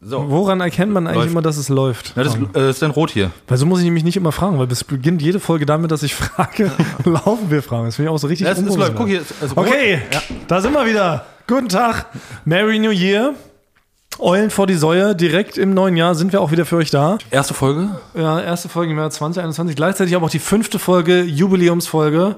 So. Woran erkennt man eigentlich Läuft. immer, dass es läuft? Ja, das äh, ist dann rot hier. Weil so muss ich nämlich nicht immer fragen, weil es beginnt jede Folge damit, dass ich frage, laufen wir fragen. Das finde ich auch so richtig Ja, es, es läuft. Guck hier. ist- ist rot. Okay, da sind wir wieder. Guten Tag. Merry New Year. Eulen vor die Säue. Direkt im neuen Jahr sind wir auch wieder für euch da. Erste Folge. Ja, erste Folge im Jahr 2021. Gleichzeitig aber auch die fünfte Folge, Jubiläumsfolge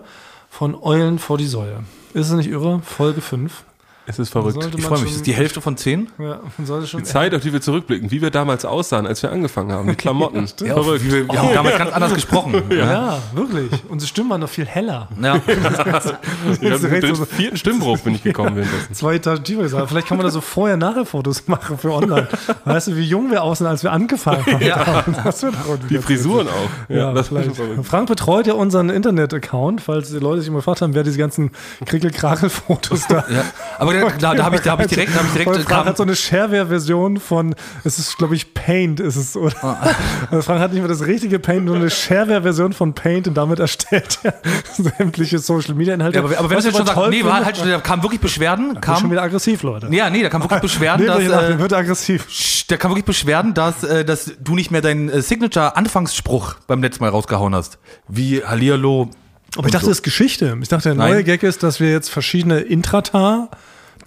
von Eulen vor die Säue. Ist es nicht irre? Folge 5. Es ist verrückt. Ich freue mich. Das ist die Hälfte von zehn. Ja, man sollte schon. Die Zeit, auf die wir zurückblicken, wie wir damals aussahen, als wir angefangen haben, die Klamotten. Ja, wir, wir haben damals ganz anders gesprochen. Ja. Ja, wirklich. Unsere Stimmen waren noch viel heller. Ja. Ich habe direkt den vierten Stimmbruch bin ich gekommen währenddessen. Zwei Etagen tiefer gesagt. Vielleicht kann man da so Vorher-Nachher-Fotos machen für online. Weißt du, wie jung wir aussehen, als wir angefangen haben? Ja. Das wird auch Die Frisuren auch. Ja, das vielleicht. verrückt. Frank betreut ja unseren Internet-Account, falls die Leute sich immer gefragt haben, wer diese ganzen Krickel-Krachel-Fotos da. ja. Aber da, da, da habe ich, da hab ich direkt, da hab ich direkt Weil Frank hat so eine Shareware-Version von, es ist, glaube ich, Paint ist es, oder? Ah. Also Frank hat nicht mehr das richtige Paint, nur eine Shareware-Version von Paint und damit erstellt er sämtliche Social-Media-Inhalte. ja, aber, aber wenn du jetzt schon sagst, nee, war halt schon, da kamen wirklich Beschwerden, schon kam, wieder aggressiv, Leute. ja, nee, da kam wirklich Beschwerden, Nee, dass, äh, wird aggressiv. da kam wirklich Beschwerden, dass, äh, dass du nicht mehr deinen äh, Signature-Anfangsspruch beim letzten Mal rausgehauen hast. Wie Hallihallo. Aber ich dachte, das ist Geschichte. Ich dachte, der Nein. neue Gag ist, dass wir jetzt verschiedene Intrata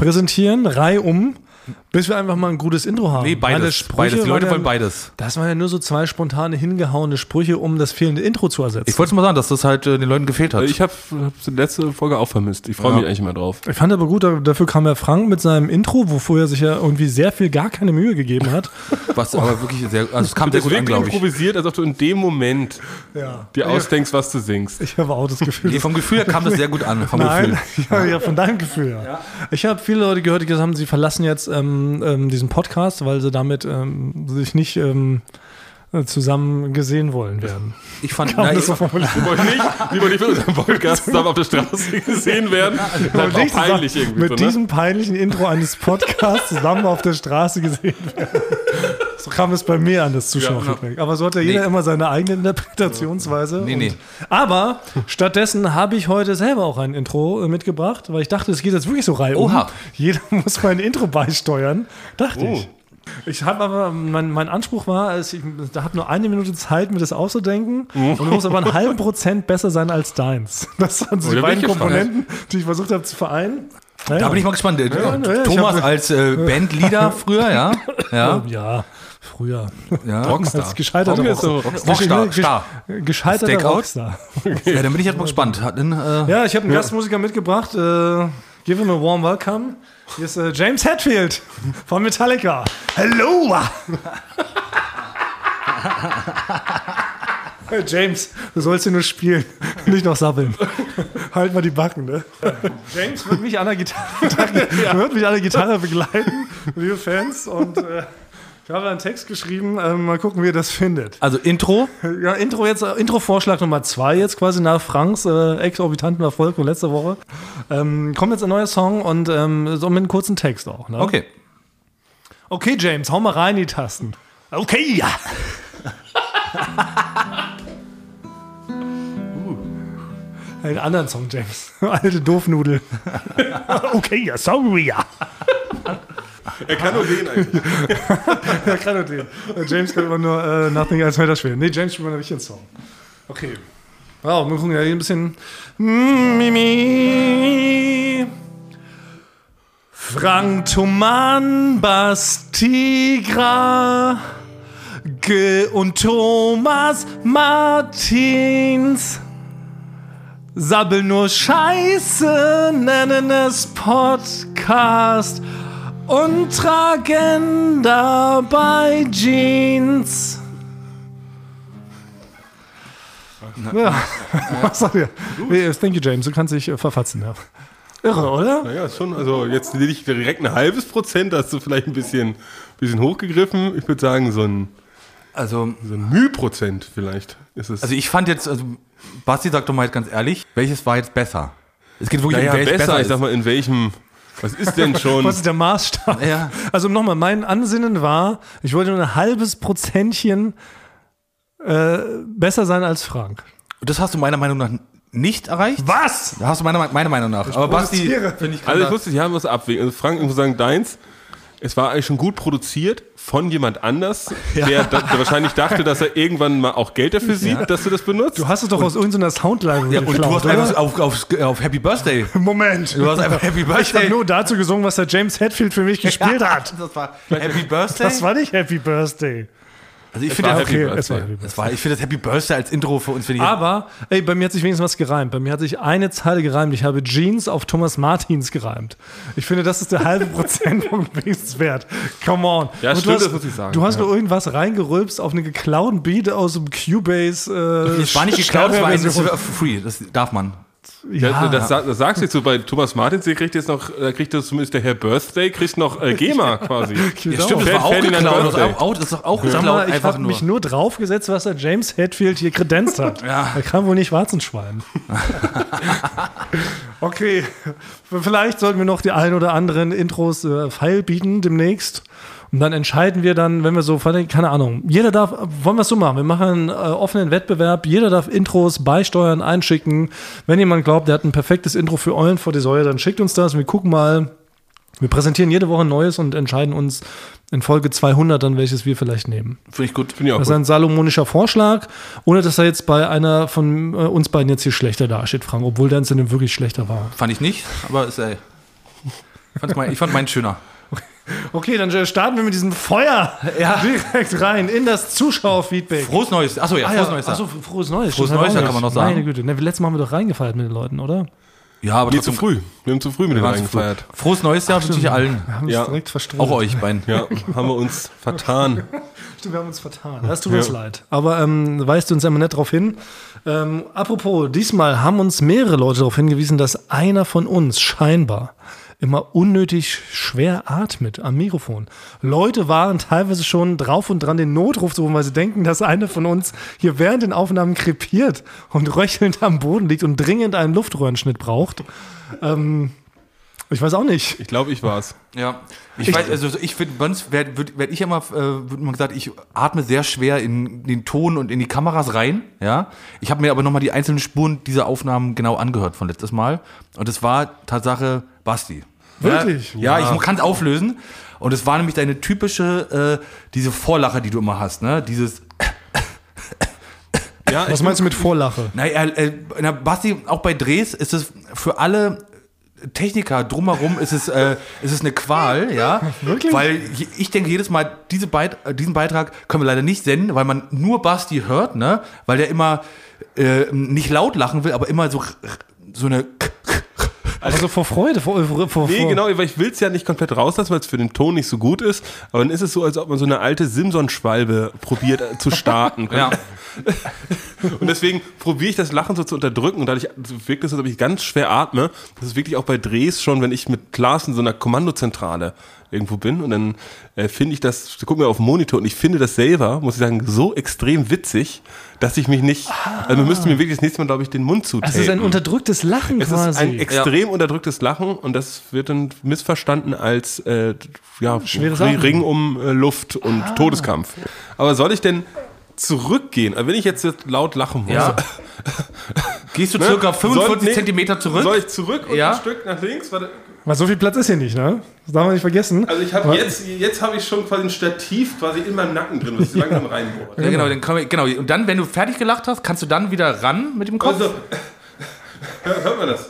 präsentieren, reihum, bis wir einfach mal ein gutes Intro haben. Nee, beides. Sprüche beides. Die Leute wollen ja- beides. Das waren ja nur so zwei spontane, hingehauene Sprüche, um das fehlende Intro zu ersetzen. Ich wollte mal sagen, dass das halt äh, den Leuten gefehlt hat. Ich habe hab die letzte Folge auch vermisst. Ich freue Ja. mich eigentlich immer drauf. Ich fand aber gut, da- dafür kam ja Frank mit seinem Intro, wo er sich ja irgendwie sehr viel gar keine Mühe gegeben hat. was aber wirklich sehr, also es kam sehr Es gut an, glaube ich. improvisiert, als ob du in dem Moment Ja. dir ausdenkst, was du singst. Ich habe auch das Gefühl. Nee, vom Gefühl her kam das sehr gut an. Vom Nein, Gefühl. ja, ja, von deinem Gefühl, ja. Ich habe viele Leute gehört, die gesagt haben, sie verlassen jetzt ähm, ähm, diesen Podcast, weil sie damit ähm, sich nicht ähm, äh, zusammen gesehen wollen werden. Ich fand, Kann na, das ich, so nicht, wir wollen nicht mit unserem Podcast zusammen auf der Straße gesehen werden. Das ist auch peinlich irgendwie. Mit so, ne? diesem peinlichen Intro eines Podcasts zusammen auf der Straße gesehen werden. So kam es bei mir an, das Zuschauerfeedback. Aber so hat ja jeder Nee. immer seine eigene Interpretationsweise. Nee, Und- nee. Aber stattdessen habe ich heute selber auch ein Intro äh, mitgebracht, weil ich dachte, es geht jetzt wirklich so rein. Oha. Jeder muss mein Intro beisteuern. Dachte Oh. ich. Ich habe aber, mein, mein Anspruch war, ich da habe nur eine Minute Zeit, mir das auszudenken. Und du musst aber einen halben Prozent besser sein als deins. Das sind so Oh, die beiden. Komponenten, die ich versucht habe zu vereinen. Ja, da bin ich mal gespannt. Äh, ja, ich Thomas hab- als äh, Bandleader früher, ja. Ja. ja, früher. ja. Rockstar. Als gescheiterter Rockstar. Rockstar, Gesch- Star. Gescheiterter Stakeout? Rockstar. ja, dann bin ich jetzt mal gespannt. Äh, Ja, ich habe einen Gastmusiker mitgebracht. Äh, give him a warm welcome. Hier ist äh, James Hetfield von Metallica. Hello! James, du sollst hier nur spielen, nicht noch sabbeln. halt mal die Backen, ne? James wird mich an der Gitarre, wird mich an der Gitarre begleiten, liebe Fans. Und äh, ich habe einen Text geschrieben. Äh, mal gucken, wie ihr das findet. also Intro. Ja, Intro jetzt, äh, Intro-Vorschlag Nummer zwei jetzt quasi nach Franks äh, exorbitanten Erfolg von letzter Woche. Ähm, kommt jetzt ein neuer Song und ähm, so mit einem kurzen Text auch. Ne? Okay. Okay, James, hau mal rein die Tasten. Okay, ja. Einen anderen Song, James. Alte Doofnudel. okay, ja, sorry, ja. Er kann nur den eigentlich. Ja, kann nur den. Äh, James kann immer nur äh, Nothing Else Matters spielen. Nee, James spielt mal einen richtigen Song. Okay. Wow, wir gucken ja hier ein bisschen. Mimi. Frank Thoman Bastigra. Ge und Thomas Martins. Sabbel nur Scheiße, nennen es Podcast und tragen dabei Jeans. Ja, was sagt ihr? Thank you, James. Du kannst dich äh, verfatzen, ja. Irre, oder? Naja, ist schon, also jetzt nicht direkt ein halbes Prozent, da hast du vielleicht ein bisschen, bisschen hochgegriffen. Ich würde sagen, so ein, Also, so ein Mühprozent vielleicht ist es. also ich fand jetzt, also Basti sagt doch mal jetzt ganz ehrlich, welches war jetzt besser? Es geht wirklich naja, um welches besser, besser ich sag ist. mal, in welchem, was ist denn schon? Was ist der Maßstab? Ja. Also nochmal, mein Ansinnen war, ich wollte nur ein halbes Prozentchen äh, besser sein als Frank. Das hast du meiner Meinung nach nicht erreicht. Was? Da hast du meiner, meiner Meinung nach. Aber Basti, finde ich, Also ich musste, die haben was abwägen. Also Frank, ich muss sagen, deins es war eigentlich schon gut produziert von jemand anders, der, da, der wahrscheinlich dachte, dass er irgendwann mal auch Geld dafür sieht, dass du das benutzt. Du hast es doch aus irgendeiner Soundlibrary Ja, und du geklaut, hast oder? einfach auf, auf, auf Happy Birthday. Moment. Du hast einfach Happy Ich habe Birthday. nur dazu gesungen, was der James Hetfield für mich gespielt hat. Das war Happy Birthday. Das war nicht Happy Birthday. Also ich finde das, Happy Okay, es war Birthday. Happy Birthday. das war, ich finde das Happy Birthday als Intro für uns Aber, ey, bei mir hat sich wenigstens was gereimt. Bei mir hat sich eine Zeile gereimt. Ich habe Jeans auf Thomas Martins gereimt. Ich finde, das ist der halbe Prozentpunkt wenigstens wert. Come on. Ja, Und stimmt, du hast, das muss ich sagen, Du hast ja. nur irgendwas reingerülpst auf einen geklauten Beat aus dem Cubase. Äh, Es war nicht geklaut, es war ein Steuerversion. das war free. Das darf man. Ja, das, sag- das sagst du jetzt so bei Thomas Martins, der kriegt jetzt noch, da kriegt das zumindest der Herr Birthday, kriegt noch äh, GEMA quasi. Genau. Das Ferdinand war auch geklaut. Das, ist auch, das ist auch Sag geklaut. mal, ich habe mich nur draufgesetzt, was der James Hetfield hier kredenzt hat. Ja. Er kann wohl nicht Warzenschwein. okay, vielleicht sollten wir noch die ein oder anderen Intros äh, feil bieten demnächst. Und dann entscheiden wir dann, wenn wir so, keine Ahnung, jeder darf, wollen wir es so machen, wir machen einen äh, offenen Wettbewerb, jeder darf Intros beisteuern, einschicken. Wenn jemand glaubt, der hat ein perfektes Intro für Eulen vor die Säule, dann schickt uns das und wir gucken mal, wir präsentieren jede Woche ein neues und entscheiden uns in Folge 200 dann, welches wir vielleicht nehmen. Finde ich gut. Finde ich auch Das ist gut. ein salomonischer Vorschlag, ohne dass er jetzt bei einer von äh, uns beiden jetzt hier schlechter dasteht, Frank, obwohl der Incident wirklich schlechter war. Fand ich nicht, aber ist ey. Ich fand meinen schöner. Okay, dann starten wir mit diesem Feuer Ja. direkt rein in das Zuschauerfeedback. Frohes Neues. Achso, ja, Ah, frohes ja. Neues. Achso, frohes Neues. Frohes Neues, ja, kann man noch sagen. Meine Güte, ne, letztes Mal haben wir doch reingefeiert mit den Leuten, oder? Ja, aber Nee, zu früh. Wir haben zu früh mit früh. reingefeiert. Frohes neues Jahr wünsche ich allen. Wir haben uns Ja. direkt verstritten. Auch euch beiden. Ja, haben wir uns vertan. Stimmt, wir haben uns vertan. Das tut uns leid. Aber ähm, weist uns immer nett darauf hin. Ähm, apropos, diesmal haben uns mehrere Leute darauf hingewiesen, dass einer von uns scheinbar immer unnötig schwer atmet am Mikrofon. Leute waren teilweise schon drauf und dran, den Notruf zu rufen, weil sie denken, dass einer von uns hier während den Aufnahmen krepiert und röchelnd am Boden liegt und dringend einen Luftröhrenschnitt braucht. Ähm, ich weiß auch nicht. Ich glaube, ich war's. Ja, ich, weiß, also ich finde, sonst werde werd, werd ich immer, äh, wird immer gesagt, ich atme sehr schwer in den Ton und in die Kameras rein, ja. Ich habe mir aber nochmal die einzelnen Spuren dieser Aufnahmen genau angehört von letztes Mal und es war Tatsache Basti. Wirklich? Ja, ja ich kann es auflösen und es war nämlich deine typische, äh, diese Vorlache, die du immer hast, ne, dieses, Ja, Was meinst du mit Vorlache? naja, äh, na, Basti, auch bei Drehs ist es für alle Techniker drumherum ist es, äh, ist es eine Qual, ja. Wirklich? Weil ich denke jedes Mal, diese Beit diesen Beitrag können wir leider nicht senden, weil man nur Basti hört, ne? Weil der immer äh, nicht laut lachen will, aber immer so, so eine. Also vor Freude, vor, vor, vor Nee, genau, weil ich will es ja nicht komplett rauslassen, weil es für den Ton nicht so gut ist. Aber dann ist es so, als ob man so eine alte Simson-Schwalbe probiert äh, zu starten. Ja. Und deswegen probiere ich das Lachen so zu unterdrücken und dadurch wirkt es, als ob ich ganz schwer atme. Das ist wirklich auch bei Drehs schon, wenn ich mit Klaas in so einer Kommandozentrale irgendwo bin und dann äh, finde ich das, gucken wir auf den Monitor und ich finde das selber, muss ich sagen, so extrem witzig, dass ich mich nicht, also man müsste mir wirklich das nächste Mal, glaube ich, den Mund zutapen. Es ist ein unterdrücktes Lachen Es quasi. ist ein extrem unterdrücktes Lachen und das wird dann missverstanden als äh, ja, Ring um äh, Luft und Todeskampf. Aber soll ich denn zurückgehen? Also wenn ich jetzt laut lachen muss, Ja. Gehst du ne? circa Soll- 45 nee, Zentimeter zurück? Soll ich zurück und Ja. ein Stück nach links? Warte. Weil so viel Platz ist hier nicht, ne? Das darf man nicht vergessen. Also ich habe jetzt, jetzt habe ich schon quasi ein Stativ quasi in meinem Nacken drin, was ich langsam reinbohrt. ja, genau, dann genau. Und dann, wenn du fertig gelacht hast, kannst du dann wieder ran mit dem Kopf. Also, hör- hört man das?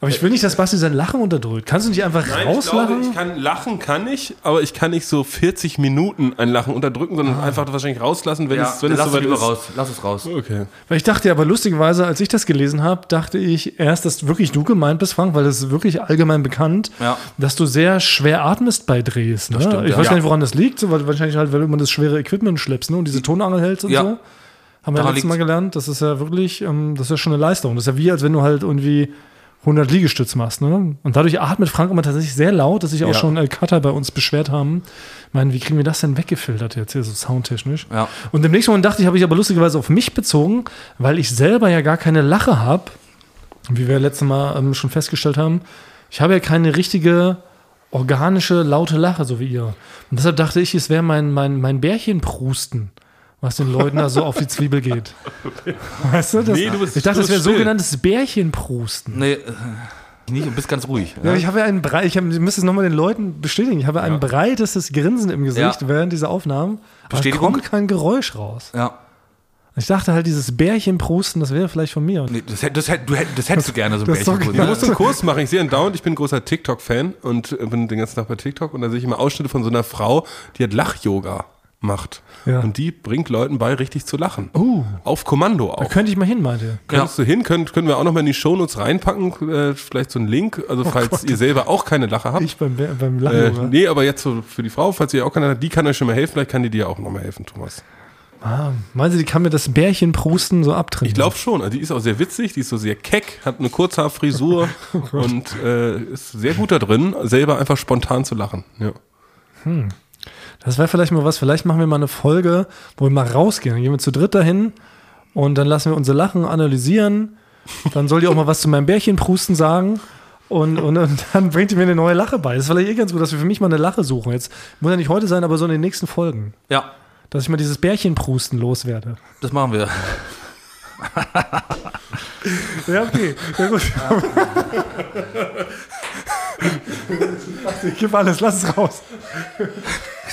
Aber ich will nicht, dass Basti sein Lachen unterdrückt. Kannst du nicht einfach Nein, ich glaube, rauslachen? ich kann lachen, kann ich, aber ich kann nicht so 40 Minuten ein Lachen unterdrücken, sondern einfach wahrscheinlich rauslassen, wenn ja, es, wenn es lass es soweit lieber ist. raus. Lass es raus. Okay. Weil ich dachte ja, aber lustigerweise, als ich das gelesen habe, dachte ich erst, dass wirklich du gemeint bist, Frank, weil das ist wirklich allgemein bekannt, Ja. dass du sehr schwer atmest bei Drehs. Ne? stimmt, ich ja. weiß gar nicht, woran das liegt, so, weil wahrscheinlich halt, weil du immer das schwere Equipment schleppst ne? und diese Tonangel hältst und Ja. so. Haben wir ja letztes Mal gelernt. Das ist ja wirklich, ähm, das ist ja schon eine Leistung. Das ist ja wie, als wenn du halt irgendwie 100 Liegestütz machst. Ne? Und dadurch atmet Frank immer tatsächlich sehr laut, dass sich auch Ja. schon äh, Cutter bei uns beschwert haben. Ich meine, wie kriegen wir das denn weggefiltert jetzt hier so soundtechnisch? Ja. Und im nächsten Moment dachte ich, habe ich aber lustigerweise auf mich bezogen, weil ich selber ja gar keine Lache habe, wie wir letztes Mal ähm, schon festgestellt haben. Ich habe ja keine richtige organische, laute Lache, so wie ihr. Und deshalb dachte ich, es wäre mein, mein, mein Bärchenprusten, was den Leuten da so auf die Zwiebel geht. Weißt du? Das, Nee, du bist- ich dachte, du das wäre sogenanntes Bärchenprusten. Nee, äh, Nicht und bist ganz ruhig. Ja, Ja? ich habe ja einen brei ich hab, ich müsste es nochmal den Leuten bestätigen. Ich habe ein breitestes Grinsen im Gesicht Ja. während dieser Aufnahmen. Aber es Bestätigung? kommt kein Geräusch raus. ja. Ich dachte halt, dieses Bärchenprusten, das wäre vielleicht von mir. Nee, das, das, du hätt- das hättest du gerne, so ein Das ist doch Bärchen. Ich Ja. muss einen Kurs machen. Ich sehe einen dauernd. Ich bin ein großer TikTok-Fan und äh, bin den ganzen Tag bei TikTok und da sehe ich immer Ausschnitte von so einer Frau, die hat Lach-Yoga macht. Ja. Und die bringt Leuten bei, richtig zu lachen. Oh. Auf Kommando da auch. könnte ich mal hin, meinte. Könntest du hin, können, können wir auch nochmal in die Shownotes reinpacken, äh, vielleicht so einen Link, also falls ihr selber auch keine Lache habt. Oh Ich beim, beim äh, Lachen. nee, aber jetzt so für die Frau, falls ihr auch keine hat, die kann euch schon mal helfen, vielleicht kann die dir auch nochmal helfen, Thomas. ah, meinen Sie, die kann mir das Bärchenprusten so abtrennen? Ich glaube schon, also die ist auch sehr witzig, die ist so sehr keck, hat eine Kurzhaarfrisur Oh und äh, ist sehr gut da drin, selber einfach spontan zu lachen. Ja. Das wäre vielleicht mal was. Vielleicht machen wir mal eine Folge, wo wir mal rausgehen. Dann gehen wir zu dritt dahin und dann lassen wir unsere Lachen analysieren. Dann soll die auch mal was zu meinem Bärchenprusten sagen. Und, und, und dann bringt ihr mir eine neue Lache bei. Das ist vielleicht eh ganz gut, dass wir für mich mal eine Lache suchen. Jetzt muss ja nicht heute sein, aber so in den nächsten Folgen. Ja, Dass ich mal dieses Bärchenprusten loswerde. das machen wir. Ja, okay. Ja, gut. ich gebe alles, lass es raus.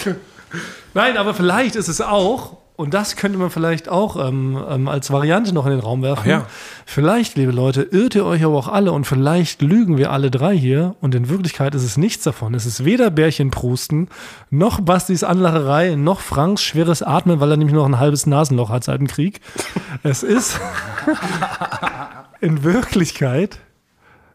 Nein, aber vielleicht ist es auch, und das könnte man vielleicht auch ähm, ähm, als Variante noch in den Raum werfen. Ja. Vielleicht, liebe Leute, irrt ihr euch aber auch alle und vielleicht lügen wir alle drei hier und in Wirklichkeit ist es nichts davon. Es ist weder Bärchenprusten, noch Bastis Anlacherei, noch Franks schweres Atmen, weil er nämlich noch ein halbes Nasenloch hat seit dem Krieg. Es ist in Wirklichkeit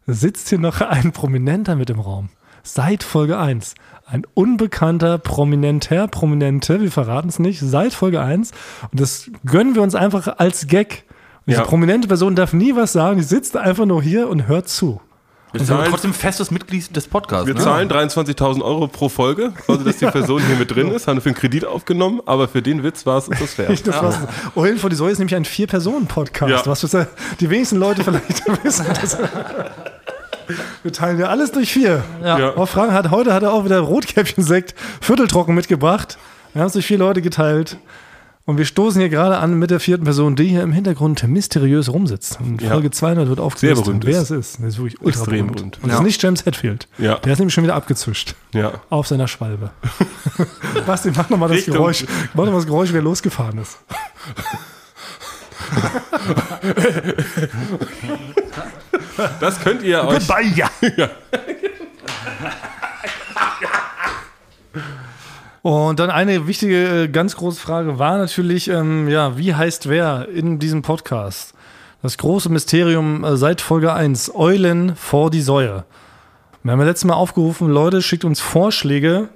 sitzt hier noch ein Prominenter mit im Raum. Seit Folge 1. Ein unbekannter Prominenter, Prominente, wir verraten es nicht, seit Folge 1. Und das gönnen wir uns einfach als Gag. Und diese Ja. prominente Person darf nie was sagen, die sitzt einfach nur hier und hört zu. Wir sind zahlen- trotzdem festes Mitglied des Podcasts. Wir ne? zahlen 23.000 Euro pro Folge, also dass die Person hier mit drin ist, haben für einen Kredit aufgenommen, aber für den Witz war es uns das wert. Das war's. Eulen vor die Säule ist nämlich ein Vier-Personen-Podcast. Ja. Was die wenigsten Leute vielleicht wissen. Das wir teilen ja alles durch vier. Ja. Oh, Frank hat heute hat er auch wieder Rotkäppchen-Sekt vierteltrocken mitgebracht. Wir haben es durch vier Leute geteilt. Und wir stoßen hier gerade an mit der vierten Person, die hier im Hintergrund mysteriös rumsitzt. Und Ja. Folge 200 wird aufgelöst, Sehr berühmt wer ist. es ist. Das ist wirklich ultra Extrem berühmt. berühmt. Und das Ja. ist nicht James Hetfield. Ja. Der ist nämlich schon wieder abgezischt. Ja. Auf seiner Schwalbe. Basti, mach nochmal das Richtung- Geräusch. Mach noch mal das Geräusch, wer losgefahren ist. Das könnt ihr euch. Goodbye, ja. Und dann eine wichtige, äh, ganz große Frage war natürlich, ähm, ja, wie heißt wer in diesem Podcast? Das große Mysterium äh, seit Folge 1, Eulen vor die Säue. Wir haben ja letztes Mal aufgerufen, Leute, schickt uns Vorschläge.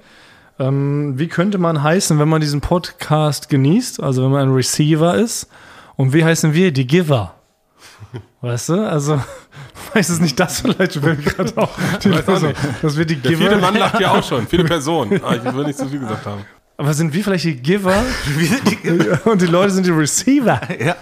Ähm, wie könnte man heißen, wenn man diesen Podcast genießt, also wenn man ein Receiver ist? Und wie heißen wir? Die Giver. Weißt du? Also, weiß es nicht das vielleicht, wenn wir gerade auch, die nicht. dass wir die Der Giver. vierte Mann lacht ja auch schon, viele Personen. Ah, ich will nicht zu viel gesagt haben. Aber sind wir vielleicht die Giver und die Leute sind die Receiver? Ja.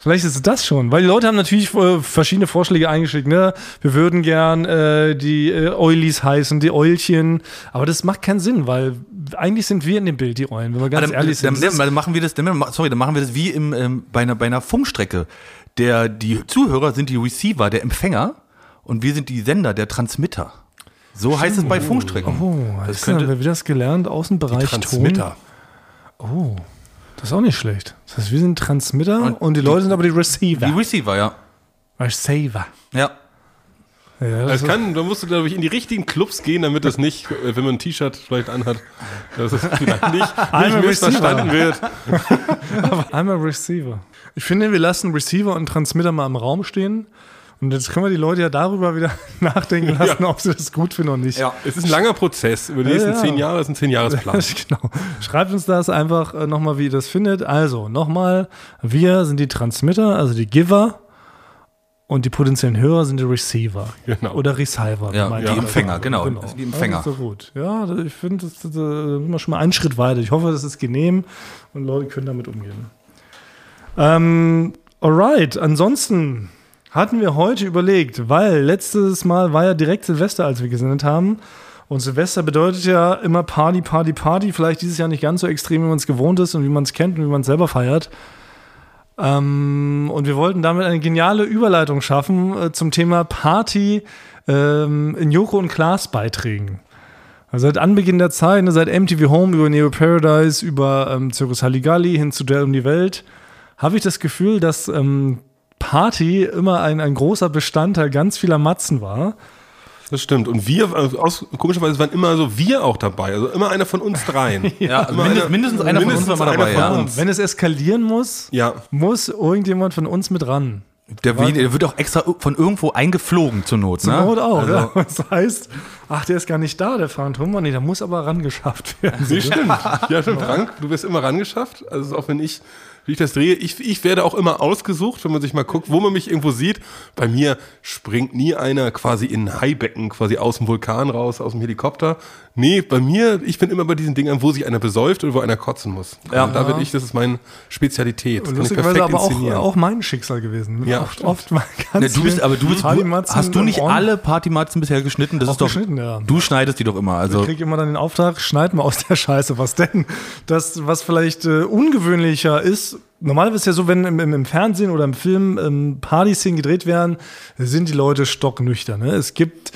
Vielleicht ist es das schon, weil die Leute haben natürlich äh, verschiedene Vorschläge eingeschickt. Ne? Wir würden gern äh, die äh, Eulis heißen, die Eulchen, aber das macht keinen Sinn, weil eigentlich sind wir in dem Bild die Eulen, wenn wir ganz dann, ehrlich sind. dann, ist- dann machen wir das, dann, sorry, dann machen wir das wie im, ähm, bei, einer, bei einer Funkstrecke. Der, die Zuhörer sind die Receiver, der Empfänger, und wir sind die Sender, der Transmitter. So heißt es bei Funkstrecken. Oh, das könnte, haben wir das gelernt, Außenbereich Transmitter. Ton. Oh, das ist auch nicht schlecht. Das heißt, wir sind Transmitter und, die Leute sind aber die Receiver. die Receiver, ja. Receiver. Ja. Ja, das Es kann, da musst du, glaube ich, in die richtigen Clubs gehen, damit das nicht, äh, wenn man ein T-Shirt vielleicht anhat, dass es vielleicht nicht, nicht missverstanden wird. I'm a Receiver. Ich finde, wir lassen Receiver und Transmitter mal im Raum stehen. Und jetzt können wir die Leute ja darüber wieder nachdenken lassen, ob sie das gut finden oder nicht. Ja. Es ist ein langer Prozess. Über die nächsten Ja, ja. zehn Jahre ist ein Zehn-Jahres-Plan. genau. Schreibt uns das einfach äh, nochmal, wie ihr das findet. Also, nochmal, wir sind die Transmitter, also die Giver. Und die potenziellen Hörer sind die Receiver. Genau. Oder Receiver. Ja, meint die ihr. Empfänger, genau. Sind die Empfänger. Ja, das ist so gut. Ja, ich finde, das, das, das sind wir schon mal einen Schritt weiter. Ich hoffe, das ist genehm und Leute können damit umgehen. Ähm, alright, ansonsten hatten wir heute überlegt, weil letztes Mal war ja direkt Silvester, als wir gesendet haben. Und Silvester bedeutet ja immer Party, Party, Party. Vielleicht dieses Jahr nicht ganz so extrem, wie man es gewohnt ist und wie man es kennt und wie man es selber feiert. Ähm, und wir wollten damit eine geniale Überleitung schaffen äh, zum Thema Party ähm, in Joko und Klaas Beiträgen. Also seit Anbeginn der Zeit, ne, seit MTV Home über Neo Paradise, über ähm, Circus Halligalli hin zu Der um die Welt, habe ich das Gefühl, dass ähm, Party immer ein, ein großer Bestandteil ganz vieler Matzen war. Das stimmt. Und wir, also aus, komischerweise waren immer so wir auch dabei. Also immer einer von uns dreien. Ja, Immer mindest, mindestens einer mindestens von uns war mal einer dabei, ja. uns. Wenn es eskalieren muss, Ja. muss irgendjemand von uns mit ran. Der, der wird auch extra von irgendwo eingeflogen zur Not, Zur ne? Not auch, Also, ja. Das heißt, ach, der ist gar nicht da, der Phantom. Nee, der muss aber rangeschafft werden. Nee, stimmt. Ja, stimmt. Frank, du wirst immer rangeschafft. Also auch wenn ich, wie ich das drehe, ich, ich werde auch immer ausgesucht, wenn man sich mal guckt, wo man mich irgendwo sieht. Bei mir springt nie einer quasi in ein Haibecken, quasi aus dem Vulkan raus, aus dem Helikopter. Nee, bei mir, ich bin immer bei diesen Dingern, wo sich einer besäuft oder wo einer kotzen muss. Ja. da bin ich, das ist meine Spezialität. Das kann ich Lustigerweise perfekt aber auch, auch mein Schicksal gewesen. Ja, oft, oft mal ganz Ne, du bist, aber du bist, Partymatzen hast du nicht alle Partymatzen bisher geschnitten? Das Auch ist doch, geschnitten, ja. du schneidest die doch immer, also. Ich krieg immer dann den Auftrag, schneid mal aus der Scheiße was denn. Das, was vielleicht äh, ungewöhnlicher ist, normalerweise ist es ja so, wenn im, im, im Fernsehen oder im Film ähm, Partyszenen gedreht werden, sind die Leute stocknüchtern. Ne? Es gibt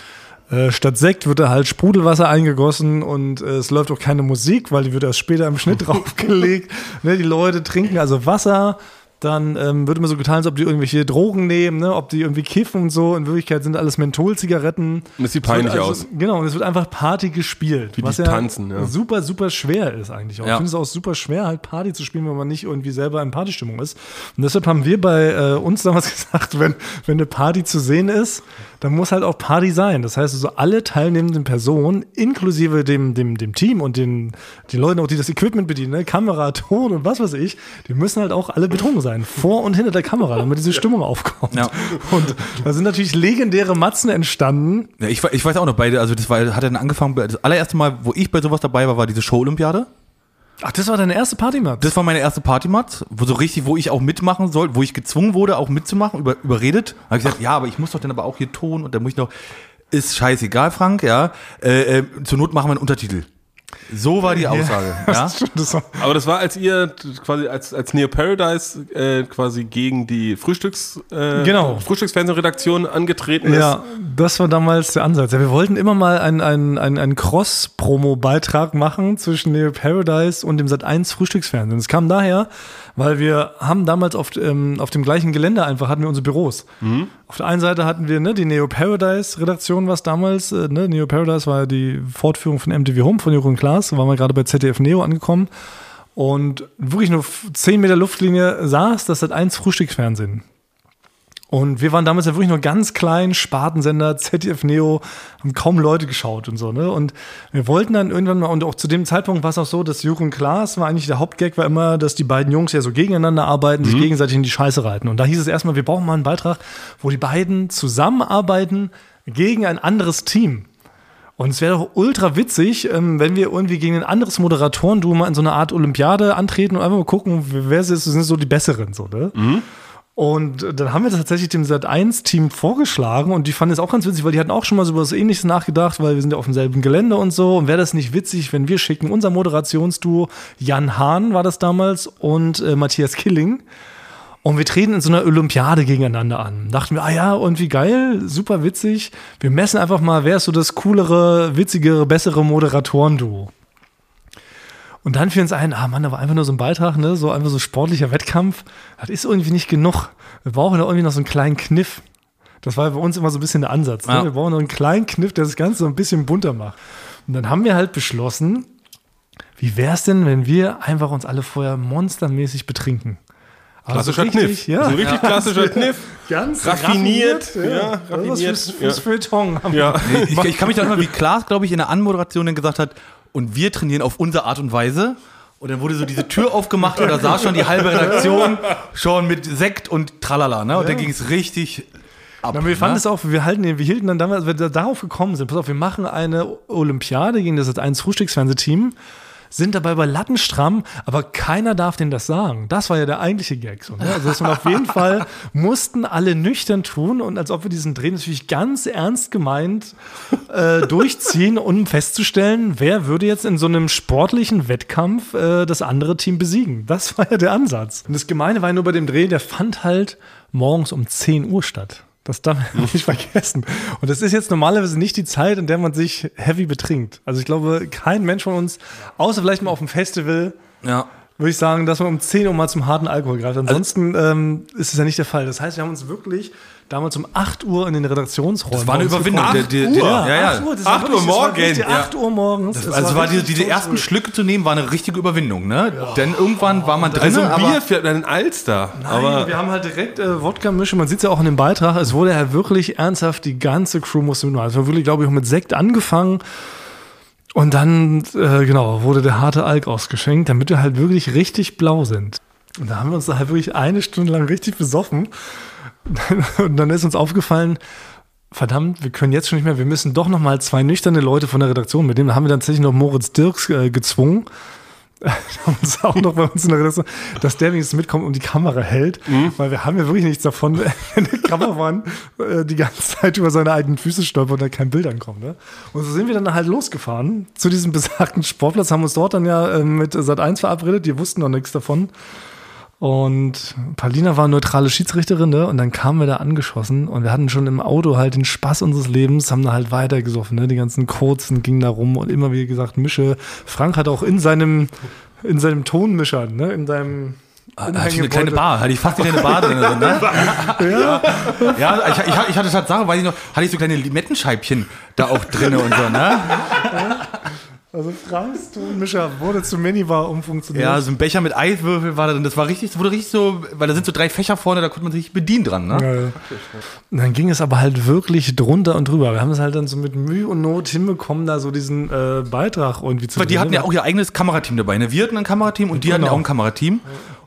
äh, statt Sekt wird da halt Sprudelwasser eingegossen und äh, es läuft auch keine Musik, weil die wird erst später im Schnitt draufgelegt. Ne? Die Leute trinken also Wasser. Dann ähm, wird immer so getan, als ob die irgendwelche Drogen nehmen, ne? ob die irgendwie kiffen und so. In Wirklichkeit sind alles Mentholzigaretten. Und es sieht peinlich also, aus. Genau, und es wird einfach Party gespielt. Wie die was ja tanzen, ja. super, super schwer ist eigentlich auch. Ja. Ich finde es auch super schwer, halt Party zu spielen, wenn man nicht irgendwie selber in Partystimmung ist. Und deshalb haben wir bei äh, uns damals gesagt, wenn, wenn eine Party zu sehen ist, dann muss halt auch Party sein. Das heißt also, alle teilnehmenden Personen, inklusive dem, dem, dem Team und den, den Leuten auch, die das Equipment bedienen, ne? Kamera, Ton und was weiß ich, die müssen halt auch alle betrunken sein. Vor und hinter der Kamera, damit diese Stimmung aufkommt. Ja. Und da sind natürlich legendäre Matzen entstanden. Ja, ich, ich weiß auch noch, beide, also das war, hat dann angefangen, das allererste Mal, wo ich bei sowas dabei war, war diese Show-Olympiade. Ach, das war deine erste Partymat? Das war meine erste Partymat, wo so richtig, wo ich auch mitmachen soll, wo ich gezwungen wurde, auch mitzumachen, über, überredet. Da habe ich gesagt, ja, aber ich muss doch dann aber auch hier Ton und dann muss ich noch, ist scheißegal, Frank, ja. Äh, äh, zur Not machen wir einen Untertitel. So war die Aussage, ja. Das war, Aber das war, als ihr quasi als, als Neo Paradise äh, quasi gegen die Frühstücks, äh, Genau. Frühstücksfernsehredaktion angetreten ist. Ja, das war damals der Ansatz. Ja, wir wollten immer mal einen, einen, einen, einen Cross-Promo-Beitrag machen zwischen Neo Paradise und dem Sat1 Frühstücksfernsehen. Es kam daher, weil wir haben damals auf, ähm, auf dem gleichen Gelände einfach hatten wir unsere Büros. Auf der einen Seite hatten wir ne, die Neo Paradise Redaktion, was damals, äh, ne, Neo Paradise war ja die Fortführung von MTV Home von Jürgen Klaas, da waren wir gerade bei ZDF Neo angekommen. Und wirklich nur 10 Meter Luftlinie saß das Sat1 Frühstücksfernsehen. Und wir waren damals ja wirklich nur ganz klein, Spartensender, ZDF Neo, haben kaum Leute geschaut und so, ne? Und wir wollten dann irgendwann mal, und auch zu dem Zeitpunkt war es auch so, dass Jürgen Klaas war eigentlich der Hauptgag, war immer, dass die beiden Jungs ja so gegeneinander arbeiten, sich gegenseitig in die Scheiße reiten. Und da hieß es erstmal, wir brauchen mal einen Beitrag, wo die beiden zusammenarbeiten gegen ein anderes Team. Und es wäre doch ultra witzig, ähm, wenn wir irgendwie gegen ein anderes Moderatoren-Duo mal in so einer Art Olympiade antreten und einfach mal gucken, wer ist, sind so die Besseren, so, ne? Und dann haben wir das tatsächlich dem Sat1-Team vorgeschlagen und die fanden es auch ganz witzig, weil die hatten auch schon mal so was ähnliches nachgedacht, weil wir sind ja auf demselben Gelände und so. Und wäre das nicht witzig, wenn wir schicken, unser Moderationsduo, Jan Hahn war das damals und äh, Matthias Killing. Und wir treten in so einer Olympiade gegeneinander an. Dachten wir, ah ja, und wie geil, super witzig. Wir messen einfach mal, wer ist so das coolere, witzigere, bessere Moderatoren-Duo. Und dann fiel uns ein, ah Mann, da war einfach nur so ein Beitrag, ne, so einfach so sportlicher Wettkampf. Das ist irgendwie nicht genug. Wir brauchen da irgendwie noch so einen kleinen Kniff. Das war bei uns immer so ein bisschen der Ansatz. Ne? Ja. Wir brauchen noch einen kleinen Kniff, der das Ganze so ein bisschen bunter macht. Und dann haben wir halt beschlossen, wie wäre es denn, wenn wir einfach uns alle vorher monstermäßig betrinken? Also Klassischer richtig, Kniff. Ja. So richtig klassischer Kniff. Ganz Raffiniert, ja, ja, raffiniert, raffiniert. Fürs, fürs ja. Feuilleton haben Ja. Ich, ich kann mich dann immer, wie Klaas, glaube ich, in der Anmoderation dann gesagt hat, und wir trainieren auf unsere Art und Weise. Und dann wurde so diese Tür aufgemacht und da saß schon die halbe Redaktion schon mit Sekt und Tralala. Ne? Und dann ging es richtig ab. Na, wir fanden ne? es auch, wir halten wir hielten dann damals, als wir da darauf gekommen sind, pass auf, wir machen eine Olympiade gegen das eins Frühstücksfernsehteam, sind dabei bei Lattenstramm, aber keiner darf denen das sagen. Das war ja der eigentliche Gag. So, ne? Also, dass man auf jeden Fall mussten alle nüchtern tun und als ob wir diesen Dreh natürlich ganz ernst gemeint äh, durchziehen, um festzustellen, wer würde jetzt in so einem sportlichen Wettkampf äh, das andere Team besiegen. Das war ja der Ansatz. Und das Gemeine war ja nur bei dem Dreh, der fand halt morgens um 10 Uhr statt. Das darf man nicht vergessen. Und das ist jetzt normalerweise nicht die Zeit, in der man sich heavy betrinkt. Also ich glaube, kein Mensch von uns, außer vielleicht mal auf dem Festival, Ja. Würde ich sagen, dass man um 10 Uhr mal zum harten Alkohol greift. Ansonsten ähm, ist es ja nicht der Fall. Das heißt, wir haben uns wirklich damals um 8 Uhr in den Redaktionsräumen. Das war eine Überwindung. getroffen. Der, der, der, Uhr? ja, ja. 8 Uhr, das war 8 Uhr das morgens, richtig ja. 8 Uhr morgens. Das Also war diese, diese ersten. Schlücke zu nehmen, war eine richtige Überwindung, ne? Denn irgendwann war man drin, Also ein Bier für einen Alster. Nein, aber wir haben halt direkt äh, Wodka-Mische. Man sieht es ja auch in dem Beitrag. Es wurde ja wirklich ernsthaft, die ganze Crew musste mitmachen. Es war wirklich, glaube ich, auch mit Sekt angefangen. Und dann, äh, genau, wurde der harte Alk ausgeschenkt, damit wir halt wirklich richtig blau sind. Und da haben wir uns halt wirklich eine Stunde lang richtig besoffen. Und dann ist uns aufgefallen, verdammt, wir können jetzt schon nicht mehr, wir müssen doch noch mal zwei nüchterne Leute von der Redaktion mitnehmen. Da haben wir dann tatsächlich noch Moritz Dirks äh, gezwungen. Haben uns auch noch bei uns in der Redaktion, dass der wenigstens mitkommt und die Kamera hält, weil wir haben ja wirklich nichts davon, wenn der Kameramann äh, die ganze Zeit über seine eigenen Füße stolpert und da kein Bild ankommt. Ne? Und so sind wir dann halt losgefahren zu diesem besagten Sportplatz, haben uns dort dann ja äh, mit Sat1 verabredet, die wussten noch nichts davon. Und Paulina war neutrale Schiedsrichterin, ne? Und dann kamen wir da angeschossen und wir hatten schon im Auto halt den Spaß unseres Lebens, haben da halt weitergesoffen, ne? Die ganzen Kurzen gingen da rum und immer wie gesagt Mische. Frank hat auch in seinem, in seinem Tonmischer, ne? In seinem hatte ich eine kleine Bar, hatte ich fast eine kleine Bar drin. So, ne? ja, ja ich, ich, ich hatte Tatsache, weiß ich noch, hatte ich so kleine Limettenscheibchen da auch drin und so, ne? Also Franks Tonmischer wurde zu Minibar umfunktioniert. Ja, so ein Becher mit Eiswürfel war da drin. Das war richtig, das wurde richtig so, weil da sind so drei Fächer vorne, da konnte man sich bedienen dran, ne? Ja, ja. Und dann ging es aber halt wirklich drunter und drüber. Wir haben es halt dann so mit Mühe und Not hinbekommen, da so diesen äh, Beitrag irgendwie zu Weil die hatten ja auch ihr eigenes Kamerateam dabei. Ne? Wir hatten ein Kamerateam und die hatten Genau. auch ein Kamerateam.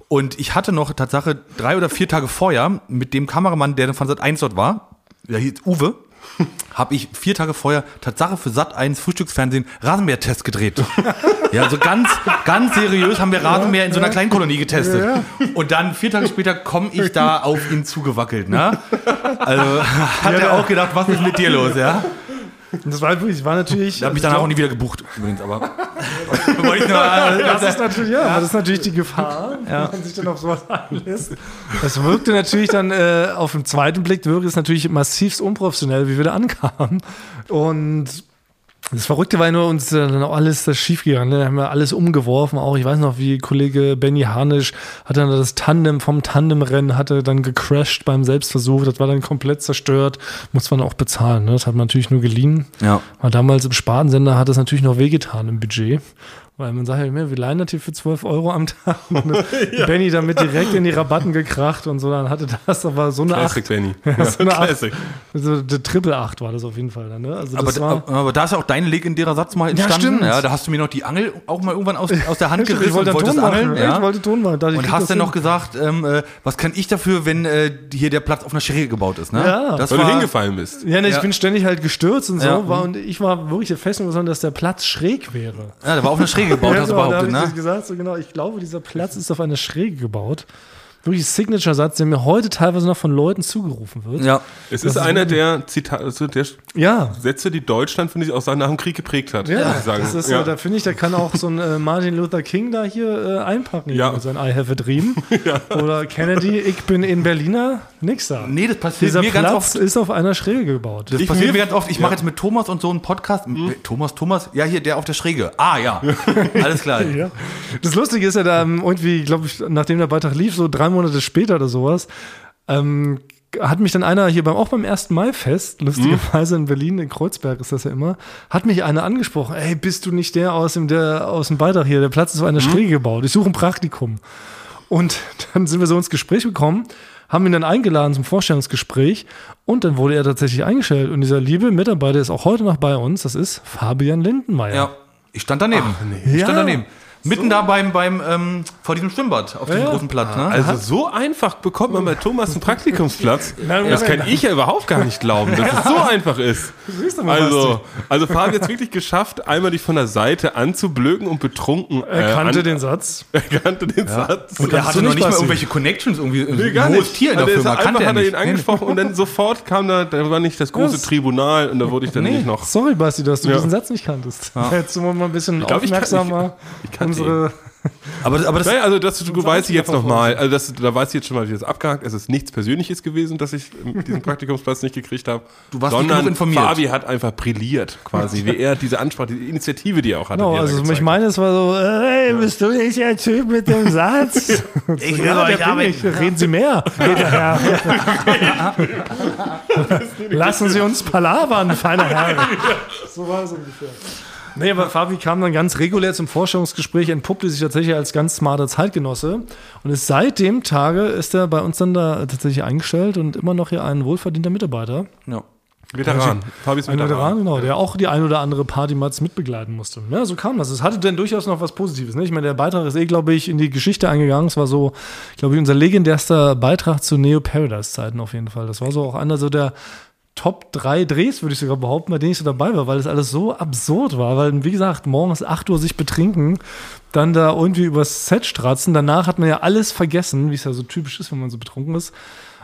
Und ich hatte noch Tatsache drei oder vier Tage vorher mit dem Kameramann, der dann von Sat 1 dort war, der hieß Uwe, habe ich vier Tage vorher Tatsache für Sat 1 Frühstücksfernsehen Rasenmäher-Test gedreht. ja, so ganz, ganz seriös haben wir Rasenmäher in so einer Kleinkolonie getestet. Und dann vier Tage später komme ich da auf ihn zugewackelt. Ne? Also hat er auch gedacht, was ist mit dir los, ja? Das war wirklich, war natürlich. Da habe ich also danach auch nie wieder gebucht, übrigens, aber. Das ist natürlich, ja, das ist natürlich die Gefahr, wenn man sich dann auf sowas einlässt. Das wirkte natürlich dann äh, auf den zweiten Blick, wirkte es natürlich massivst unprofessionell, wie wir da ankamen. Und das Verrückte war nur, uns dann auch alles das schief gegangen. Ne? Da haben wir alles umgeworfen. Auch ich weiß noch, wie Kollege Benny Harnisch hat dann das Tandem vom Tandemrennen hatte dann gecrashed beim Selbstversuch. Das war dann komplett zerstört. Muss man auch bezahlen. Ne? Das hat man natürlich nur geliehen. Ja. Aber damals im Spartensender hat das natürlich noch wehgetan im Budget. Weil man sagt ja immer, wir leihen das hier für 12 Euro am Tag. Und Benny damit direkt in die Rabatten gekracht und so. Dann hatte das aber so eine Classic Acht. Benny. so eine Acht. Classic. So der Triple 8 war das auf jeden Fall dann. Ne? Also Aber, war, aber da ist ja auch dein legendärer Satz mal entstanden. stimmt. Ja, da hast du mir noch die Angel auch mal irgendwann aus, aus der Hand ich gerissen wollte und Ton angeln. Ich Ja. wollte Ton machen. Dachte, ich Und hast dann noch gesagt, ähm, äh, was kann ich dafür, wenn äh, hier der Platz auf einer Schräge gebaut ist? Ne? Ja. das Weil du war, hingefallen bist. Ja, ne, ich Ja. bin ständig halt gestürzt und so. Ja. War, und ich war wirklich der festen Überzeugung, dass der Platz schräg wäre. ja, der war auf einer Schräge gebaut, hast du genau, behauptet, hab ich ne? gesagt, so genau, ich glaube, dieser Platz ist auf einer Schräge gebaut. Wirklich Signature-Satz, der mir heute teilweise noch von Leuten zugerufen wird. Ja. Es ist einer der Zitate, also der Ja. Sätze, die Deutschland, finde ich, auch nach dem Krieg geprägt hat. Ja, muss ich sagen. das ist, ja. äh, da finde ich, da kann auch so ein äh, Martin Luther King da hier äh, einpacken Ja. ja. mit seinem I have a dream. Oder Kennedy, ich bin in Berliner, nix da. Nee, das passiert Dieser mir ganz Platz oft. ist auf einer Schräge gebaut. Das Ich- passiert mir- mir ganz oft. Ich ja. mache jetzt mit Thomas und so einen Podcast. Äh, Thomas, Thomas, ja, hier, der auf der Schräge. Ah, ja. Alles klar. Ja. Das Lustige ist ja da ähm, irgendwie, glaube ich, nachdem der Beitrag lief, so drei Monate später oder sowas, ähm, hat mich dann einer hier beim, auch beim 1. Mai-Fest, lustigerweise in Berlin, in Kreuzberg ist das ja immer, hat mich einer angesprochen, ey, bist du nicht der aus dem, der, aus dem Beitrag hier, der Platz ist auf einer Schräge gebaut, ich suche ein Praktikum. Und dann sind wir so ins Gespräch gekommen, haben ihn dann eingeladen zum Vorstellungsgespräch und dann wurde er tatsächlich eingestellt. Und dieser liebe Mitarbeiter ist auch heute noch bei uns, das ist Fabian Lindenmeier. Ja. Ich stand daneben. Ich Ja. stand daneben. Mitten da beim, beim ähm, vor diesem Schwimmbad auf diesem Ja. großen Platz. Ne? Also so einfach bekommt man bei Thomas einen Praktikumsplatz. Nein, Das kann ich ja überhaupt gar nicht glauben, dass es so einfach ist. Also, also Fabi hat es wirklich geschafft, einmal dich von der Seite anzublöken und betrunken. Er kannte an, den Satz. Er kannte den Satz. Und er kannst hatte du noch nicht mal irgendwelche Connections, irgendwie Nee, ein gar nicht. Tier in der Also er Firma. einfach er hat er ihn angesprochen und dann sofort kam da, da war nicht das große Das- Tribunal und da wurde ich dann Nee. nicht noch. Sorry, Basti, dass du Ja. diesen Satz nicht kanntest. Jetzt sind wir mal ein bisschen glaub, ich kann- aufmerksamer. ich- ich kannte unsere Aber, aber das, Naja, also das du weiß ich jetzt nochmal, also das, da weiß ich jetzt schon mal, wie das abgehakt. Es ist nichts Persönliches gewesen, dass ich ähm, diesen Praktikumsplatz nicht gekriegt habe. Du warst sondern informiert. Fabi hat einfach brilliert, quasi, wie er diese Ansprache, diese Initiative, die er auch hatte. Da also ich meine, es war so, hey, bist du nicht der Typ mit dem Satz? ich will ja, euch ich. Reden Sie mehr. Lassen Sie uns palavern, feiner Herr. So war es ungefähr. Nee, aber Fabi kam dann ganz regulär zum Vorstellungsgespräch, entpuppte sich tatsächlich als ganz smarter Zeitgenosse und ist seit dem Tage ist er bei uns dann da tatsächlich eingestellt und immer noch hier ein wohlverdienter Mitarbeiter. ja. Veteran. Fabi ist Ein Veteran. Veteran, genau, der auch die ein oder andere Partymatz mitbegleiten musste. Ja, so kam das. Es hatte dann durchaus noch was Positives. Ne? Ich meine, der Beitrag ist eh, glaube ich, in die Geschichte eingegangen. Es war so, glaube ich, unser legendärster Beitrag zu Neo Paradise-Zeiten auf jeden Fall. Das war so auch einer so der Top 3 Drehs, würde ich sogar behaupten, bei denen ich so dabei war, weil das alles so absurd war. Weil, wie gesagt, morgens 8 Uhr sich betrinken, dann da irgendwie übers Set stratzen. Danach hat man ja alles vergessen, wie es ja so typisch ist, wenn man so betrunken ist.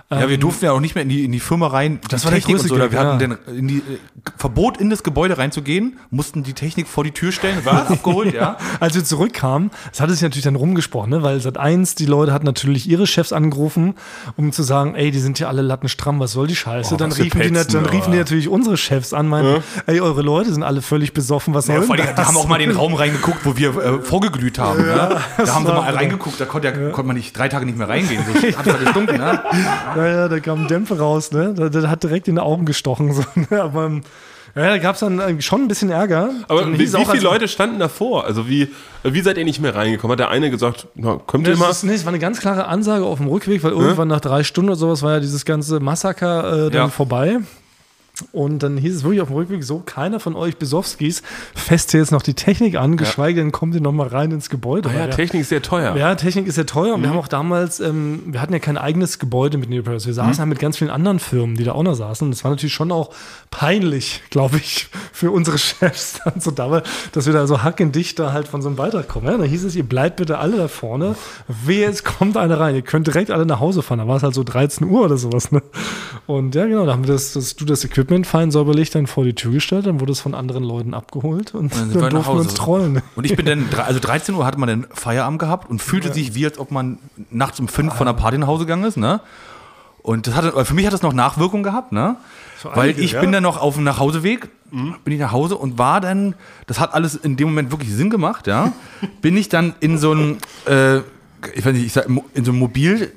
Ja, wir durften ja auch nicht mehr in die, in die Firma rein. Das war der Technik größte und so. Gag, Wir hatten ja. den, in die, äh, Verbot, in das Gebäude reinzugehen, mussten die Technik vor die Tür stellen. War abgeholt, ja. Als wir zurückkamen, es hatte sich natürlich dann rumgesprochen, ne? weil seit eins die Leute hatten natürlich ihre Chefs angerufen, um zu sagen, ey, die sind ja alle lattenstramm, was soll die Scheiße? Oh, dann riefen, die, dann riefen die natürlich unsere Chefs an, meinten, ey, eure Leute sind alle völlig besoffen, was soll Ja, vor allem, die das? haben auch mal in den Raum reingeguckt, wo wir äh, vorgeglüht haben. ne? Da haben sie mal reingeguckt, da konnte, ja, konnte man nicht drei Tage nicht mehr reingehen. So hat es gestunken, ne? Ja, ja, da kamen Dämpfe raus, ne? Da, da hat direkt in die Augen gestochen. So, ne? Aber ähm, ja, da gab es dann äh, schon ein bisschen Ärger. Aber Dann wie, wie viele als- Leute standen davor? Also wie, wie seid ihr nicht mehr reingekommen? Hat der eine gesagt, na, kommt ihr Das mal? ist, nee, es war eine ganz klare Ansage auf dem Rückweg, weil irgendwann nach drei Stunden oder sowas war ja dieses ganze Massaker äh, dann Ja. vorbei. Und dann hieß es wirklich auf dem Rückweg so, keiner von euch Besowskis fässt jetzt noch die Technik an, geschweige denn kommt ihr noch mal rein ins Gebäude. Ah ja, der- Technik ist sehr teuer. ja, Technik ist ja teuer und wir haben auch damals, ähm, wir hatten ja kein eigenes Gebäude mit Neoparis. Wir saßen halt mit ganz vielen anderen Firmen, die da auch noch saßen. Und es war natürlich schon auch peinlich, glaube ich, für unsere Chefs dann so dabei, dass wir da so hackendicht da halt von so einem Beitrag kommen. Ja, da hieß es, ihr bleibt bitte alle da vorne. Wehe, es kommt einer rein. Ihr könnt direkt alle nach Hause fahren. Da war es halt so 13 Uhr oder sowas. Ne? Und ja, genau, da haben wir das, das, du das Equipment fein säuberlich dann vor die Tür gestellt. Dann wurde es von anderen Leuten abgeholt und Dann dann, nach durften wir uns trollen. Und ich bin dann, also 13 Uhr hatte man dann Feierabend gehabt und fühlte sich wie, als ob man nachts um 5 von der Party nach Hause gegangen ist, ne? Und das hatte, für mich hat das noch Nachwirkung gehabt, ne? Weil einige, ich ja. bin dann noch auf dem Nachhauseweg, bin ich nach Hause und war dann, das hat alles in dem Moment wirklich Sinn gemacht, ja? bin ich dann in so ein, äh, ich weiß nicht, ich sag, in so ein Mobil,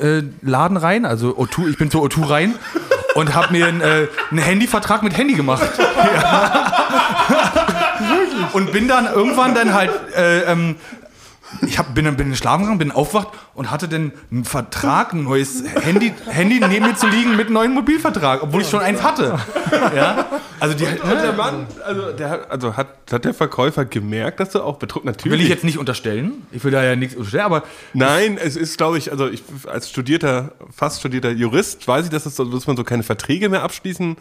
äh, Laden rein, also O2, ich bin zur O2 rein und habe mir einen, äh, einen Handyvertrag mit Handy gemacht. Und bin dann irgendwann dann halt, äh, ähm, ich hab, bin bin schlafen gegangen, bin aufgewacht und hatte dann einen Vertrag, ein neues Handy, Handy neben mir zu liegen mit einem neuen Mobilvertrag, obwohl ich schon eins hatte. Ja? Also die Und der Mann, also, der hat, also hat, hat der Verkäufer gemerkt, dass du auch betrunken natürlich. will ich jetzt nicht unterstellen. Ich will da ja nichts unterstellen, aber Nein, es ist, glaube ich, also ich als studierter, fast studierter Jurist weiß ich, dass, es so, dass man so keine Verträge mehr abschließen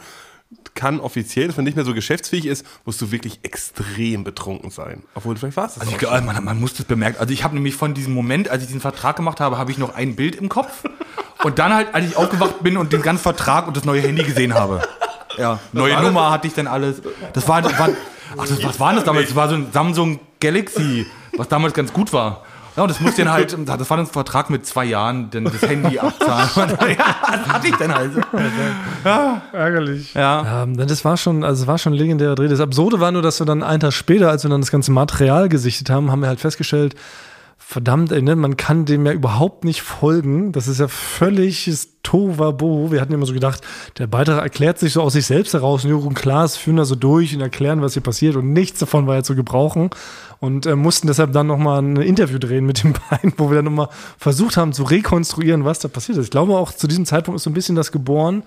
kann offiziell, dass man nicht mehr so geschäftsfähig ist, musst du wirklich extrem betrunken sein. Obwohl, vielleicht war es das Also ich, glaube, man, man muss das bemerken. Also ich habe nämlich von diesem Moment, als ich diesen Vertrag gemacht habe, habe ich noch ein Bild im Kopf. Und dann halt, als ich aufgewacht bin und den ganzen Vertrag und das neue Handy gesehen habe. Ja, neue war das Nummer hatte ich dann alles. Das war, das war ach, das, was war das damals? Das war so ein Samsung Galaxy, was damals ganz gut war. Ja, und das musste dann halt, das war dann ein Vertrag mit zwei Jahren, denn das Handy abzahlen. ja, das hatte ich dann halt. Ärgerlich. Ja. Ähm, das war schon, also es war schon ein legendärer Dreh. Das Absurde war nur, dass wir dann einen Tag später, als wir dann das ganze Material gesichtet haben, haben wir halt festgestellt, verdammt, ey, ne, man kann dem ja überhaupt nicht folgen. Das ist ja völliges Tovabo. Wir hatten immer so gedacht, der Beitrag erklärt sich so aus sich selbst heraus. Und Jürgen Klaas führen da so durch und erklären, was hier passiert. Und nichts davon war ja zu gebrauchen. Und äh, mussten deshalb dann nochmal ein Interview drehen mit den beiden, wo wir dann nochmal versucht haben zu rekonstruieren, was da passiert ist. Ich glaube auch zu diesem Zeitpunkt ist so ein bisschen das geboren,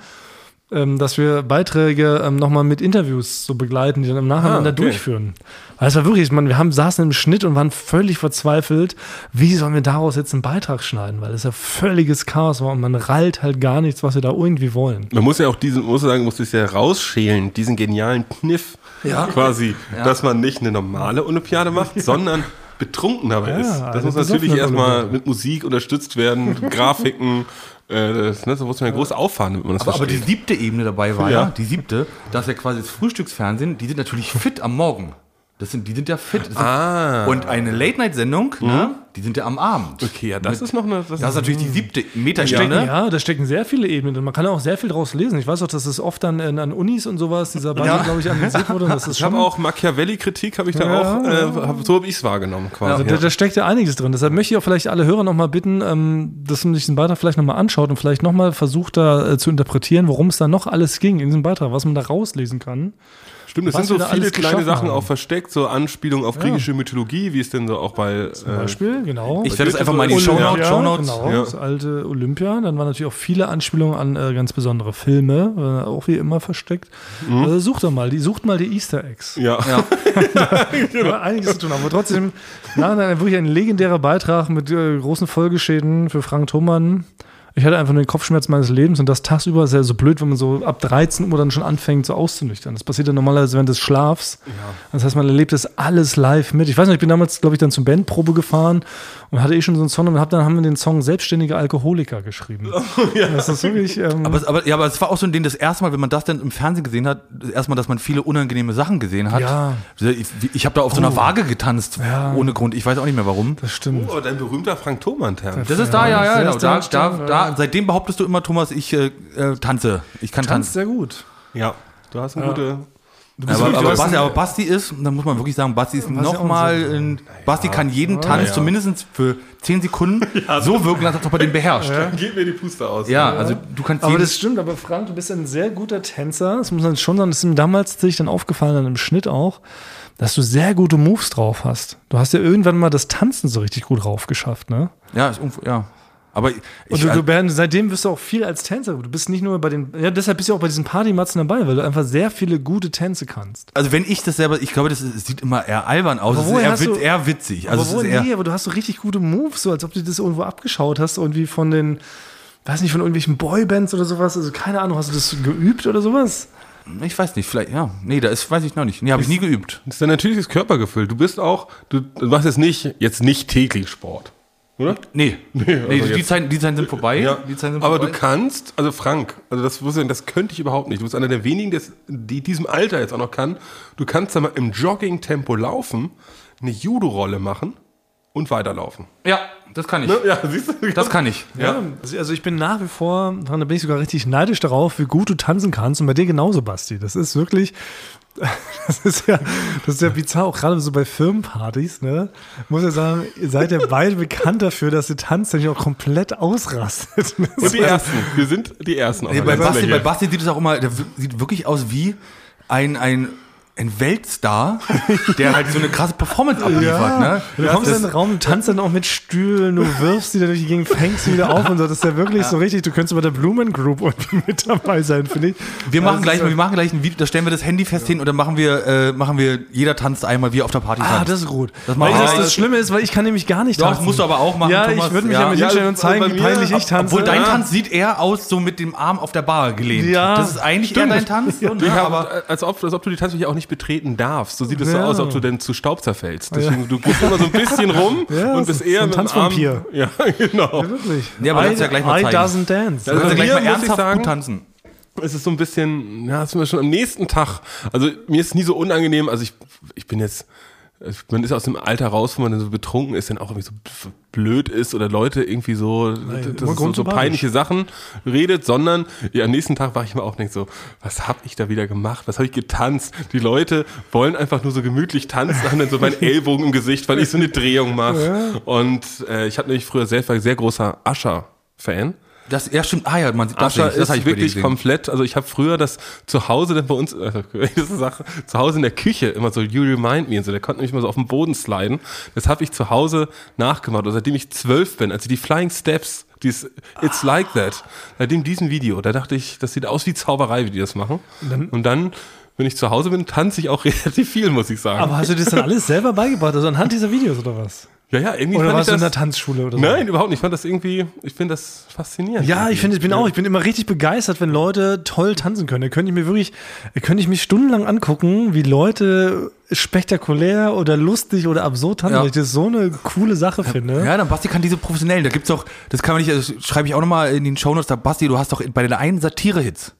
ähm, dass wir Beiträge ähm, nochmal mit Interviews so begleiten, die dann im Nachhinein Ah, da okay. durchführen. Weil es war wirklich, man, wir haben, saßen im Schnitt und waren völlig verzweifelt, wie sollen wir daraus jetzt einen Beitrag schneiden, weil es ja völliges Chaos war und man rallt halt gar nichts, was wir da irgendwie wollen. Man muss ja auch diesen, muss sagen, muss es ja rausschälen, diesen genialen Kniff Ja. quasi, dass man nicht eine normale Olympiade macht, sondern betrunken dabei Ja, ist. Das muss natürlich erstmal mit Musik unterstützt werden, Grafiken, das, ne, so muss man ja groß auffahren, damit man das Aber, aber die siebte Ebene dabei war ja, Ja. die siebte, dass ja quasi das Frühstücksfernsehen, die sind natürlich fit am Morgen. Das sind, die sind ja fit. Sind, Ah. Und eine Late-Night-Sendung, ne, die sind ja am Abend. Okay, ja, das ist noch eine. Das Das ist natürlich die siebte Da stecken, Meta-Ebene. ja, da stecken sehr viele Ebenen drin. Man kann auch sehr viel draus lesen. Ich weiß auch, dass es oft dann an, an Unis und sowas, dieser Beitrag, glaube ich, analysiert wurde. Und das ist Ich habe auch Machiavelli-Kritik, habe ich da Ja, auch, äh, hab, so habe ich es wahrgenommen quasi. Also da, da steckt ja einiges drin. Deshalb möchte ich auch vielleicht alle Hörer nochmal bitten, ähm, dass man sich den Beitrag vielleicht nochmal anschaut und vielleicht nochmal versucht, da äh, zu interpretieren, worum es da noch alles ging in diesem Beitrag, was man da rauslesen kann. Stimmt, es sind so viele kleine Sachen haben. auch versteckt, so Anspielungen auf griechische Mythologie, wie es denn so auch bei. Zum Äh, Beispiel, genau. Ich werde das einfach mal in die Olympia, Shownotes. Shownotes. Genau, Ja. das alte Olympia. Dann waren natürlich auch viele Anspielungen an äh, ganz besondere Filme, äh, auch wie immer versteckt. Also sucht doch mal, die, sucht mal die Easter Eggs. ja. Ja. Ja, einiges zu tun. Aber trotzdem, nein, nein, wirklich ein legendärer Beitrag mit äh, großen Folgeschäden für Frank Thomann. Ich hatte einfach nur den Kopfschmerz meines Lebens und das tagsüber ist ja so blöd, wenn man so ab 13 Uhr dann schon anfängt, so auszunüchtern. Das passiert ja normalerweise während des Schlafs. Das heißt, man erlebt das alles live mit. Ich weiß nicht, ich bin damals, glaube ich, dann zum Bandprobe gefahren und hatte eh schon so einen Song und hab, dann haben wir den Song Selbstständige Alkoholiker geschrieben. Das ist wirklich. Ähm, Aber, es- aber, ja, aber es war auch so ein Ding, das erste Mal, wenn man das dann im Fernsehen gesehen hat, das erste Mal, dass man viele unangenehme Sachen gesehen hat. Ja. Ich, ich habe da auf so einer Waage getanzt, Ja. ohne Grund. Ich weiß auch nicht mehr warum. das stimmt. Oh, dein berühmter Frank Thoman-Term. Das ist da, ja, ja, genau. Da, stark, da, ja. seitdem behauptest du immer, Thomas, ich äh, äh, tanze. Ich kann Tanzt tanzen. sehr gut. Ja, du hast eine gute. Aber, wirklich- aber, du hast Basti, aber Basti ist, da muss man wirklich sagen, Basti ist ja nochmal, so. ein- Basti kann jeden Tanz ja. zumindest für 10 Sekunden so wirken lassen, als ob er den beherrscht. Ja, Gib mir die Puste aus. also du kannst Aber jeden, das stimmt, aber Frank, du bist ein sehr guter Tänzer. Das muss man schon sagen. Das ist mir damals tatsächlich dann aufgefallen, dann im Schnitt auch, dass du sehr gute Moves drauf hast. Du hast ja irgendwann mal das Tanzen so richtig gut drauf geschafft, ne? ja, ist ja. Aber ich, Und du, du, Bernd, seitdem bist du auch viel als Tänzer. Du bist nicht nur bei den, ja, deshalb bist du auch bei diesen Partymatzen dabei, weil du einfach sehr viele gute Tänze kannst. also wenn ich das selber, ich glaube, das ist, sieht immer eher albern aus. Aber Es ist woher eher, du- eher witzig. Also aber es wo, ist eher, nee, aber du hast so richtig gute Moves, so als ob du das irgendwo abgeschaut hast, irgendwie von den, weiß nicht, von irgendwelchen Boybands oder sowas. Also keine Ahnung, hast du das geübt oder sowas? ich weiß nicht, vielleicht, ja. Nee, da ist, weiß ich noch nicht. Nee, habe ich nie geübt. Das ist dein natürliches Körpergefühl. Du bist auch, du, du machst jetzt nicht, jetzt nicht täglich Sport. Oder? Nee, nee, also die, jetzt- Zeiten, die Zeiten sind vorbei. Ja, die Zeiten sind aber vorbei. du kannst, also Frank, also das, das könnte ich überhaupt nicht. Du bist einer der wenigen, des- die diesem Alter jetzt auch noch kann. Du kannst da mal im Jogging-Tempo laufen, eine Judo-Rolle machen und weiterlaufen. Ja, das kann ich. Ja, siehst du? Das kann ich. Ja, also ich bin nach wie vor, da bin ich sogar richtig neidisch darauf, wie gut du tanzen kannst. Und bei dir genauso, Basti. Das ist wirklich, das ist ja, das ist ja bizarr, auch gerade so bei Firmenpartys, ne? Muss ja sagen, ihr seid ja beide bekannt dafür, dass ihr tanzt, auch komplett ausrastet. Und die Ersten. Wir sind die Ersten. Nee, auch bei, Basti, bei Basti sieht es auch immer, der sieht wirklich aus wie ein, ein, ein Weltstar, der halt so eine krasse Performance abliefert. Ne? Du kommst in den Raum, tanzt dann auch mit Stühlen, du wirfst die dann durch die Gegend, fängst sie wieder auf und so. Das ist ja wirklich so richtig. Du könntest bei der Blumen Group irgendwie mit dabei sein, finde ich. Wir machen, Das gleich, wir machen gleich ein Video, da stellen wir das Handy fest hin und dann machen wir, äh, machen wir, jeder tanzt einmal wie auf der Party. Ah, tanzt. das ist gut. Das weil das, das Schlimme ist, weil ich kann nämlich gar nicht Doch, tanzen. das musst du aber auch machen, Ja, Thomas. ich würde mich Ja. ja, mit Ja, hinstellen und also zeigen, wie mir- peinlich ich tanze. Obwohl dein Ja. Tanz sieht eher aus, so mit dem Arm auf der Bar gelehnt. Ja. Das ist eigentlich eher dein Tanz. Ja, aber aber als ob, als ob du die Tanzfläche auch nicht betreten darfst. So sieht es so Ja. aus, als ob du denn zu Staub zerfällst. Deswegen, du gehst immer so ein bisschen rum Ja, und bist ist eher so ein. Tanzvampir. Ja, genau. Wirklich. Ja, aber I, ja gleich mal I zeigen. doesn't dance. Also also gleich mal ernsthaft sagen, gut tanzen. es ist so ein bisschen, ja, es ist mir schon am nächsten Tag. Also mir ist nie so unangenehm. Also ich, ich bin jetzt, man ist aus dem Alter raus, wo man dann so betrunken ist, dann auch irgendwie so blöd ist oder Leute irgendwie so, das immer ist so, so peinliche Sachen redet, sondern ja, am nächsten Tag war ich mir auch nicht so, was habe ich da wieder gemacht? Was habe ich getanzt? Die Leute wollen einfach nur so gemütlich tanzen, haben dann so meinen Ellbogen im Gesicht, weil ich so eine Drehung mache. Und äh, ich habe nämlich früher war ich sehr großer Ascher-Fan. Das, ja, stimmt. Ah ja, man sieht das, Ascher nicht. das ist wirklich komplett, also ich habe früher das zu Hause dann bei uns, also, ist Sache, zu Hause in der Küche immer so, you remind me und so, der konnte nämlich mal so auf den Boden sliden. Das habe ich zu Hause nachgemacht. Und seitdem ich zwölf bin, also die Flying Steps, dieses It's Like That, seitdem diesem Video, da dachte ich, das sieht aus wie Zauberei, wie die das machen. Und dann, wenn ich zu Hause bin, tanze ich auch relativ viel, muss ich sagen. Aber hast du das dann alles selber beigebracht? Also anhand dieser Videos oder was? Ja, ja, irgendwie Oder fand warst ich du in der das, Tanzschule oder so? Nein, überhaupt nicht. Ich fand das irgendwie, ich finde das faszinierend. Ja, ich finde, ich bin auch, ich bin immer richtig begeistert, wenn Leute toll tanzen können. Da könnte ich mir wirklich, da könnte ich mich stundenlang angucken, wie Leute spektakulär oder lustig oder absurd tanzen, Ja. weil ich das so eine coole Sache finde. Ja, dann Basti kann diese professionellen. Da gibt's auch, das kann man nicht, das schreibe ich auch nochmal in den Shownotes, da Basti, du hast doch bei den einen Satire-Hits.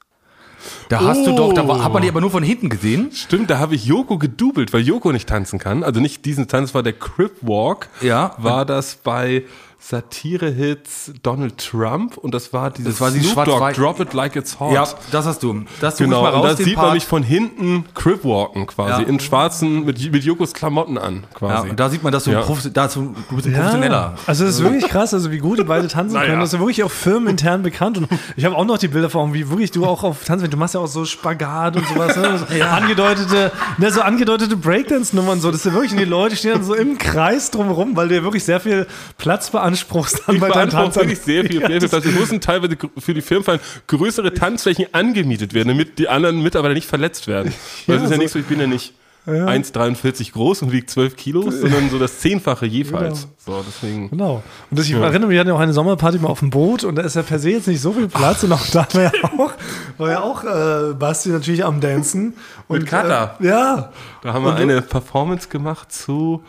Da hast du doch, da war, Oh. hat man die aber nur von hinten gesehen. Stimmt, da habe ich Joko gedoubelt, weil Joko nicht tanzen kann. Also nicht diesen Tanz, war der Crip Walk. Ja. War das bei Satire-Hits Donald Trump und das war dieses Das war die Snoop Dogg, Drop It Like It's Hot. Ja, das hast du. Das Genau, ich mal und raus, da den sieht man Part. mich von hinten Crip walken quasi, Ja. in schwarzen, mit, mit Jokos Klamotten an Ja, quasi. und da sieht man, dass du, Ja. Profi- da, du bist ein professioneller. Also es ist wirklich krass, also wie gut die beide tanzen können. Das ist ja wirklich auch firmenintern bekannt. Und ich habe auch noch die Bilder vor Augen, wie wirklich du auch auf Tanzen, du machst ja auch so Spagat und sowas, ne? so angedeutete, ne, so angedeutete Breakdance-Nummern so. Das ist ja wirklich, und die Leute stehen dann so im Kreis drumherum, weil du ja wirklich sehr viel Platz beanspruchst dann Ich bei deinen Tanzern. wirklich sehr viel Ja. Es mussten teilweise für die Firmenfeiern größere Tanzflächen angemietet werden, damit die anderen Mitarbeiter nicht verletzt werden. Weil es ist ja so- nicht so, ich bin ja nicht 1,43 groß und wiege 12 Kilo, sondern so das Zehnfache jeweils. So, deswegen. Genau. Und das, ich erinnere mich, wir hatten ja auch eine Sommerparty mal auf dem Boot und da ist ja per se jetzt nicht so viel Platz und auch da war ja auch, war ja auch äh, Basti natürlich am Dancen. Und, Mit Kata. Äh, ja. Da haben wir eine Performance gemacht zu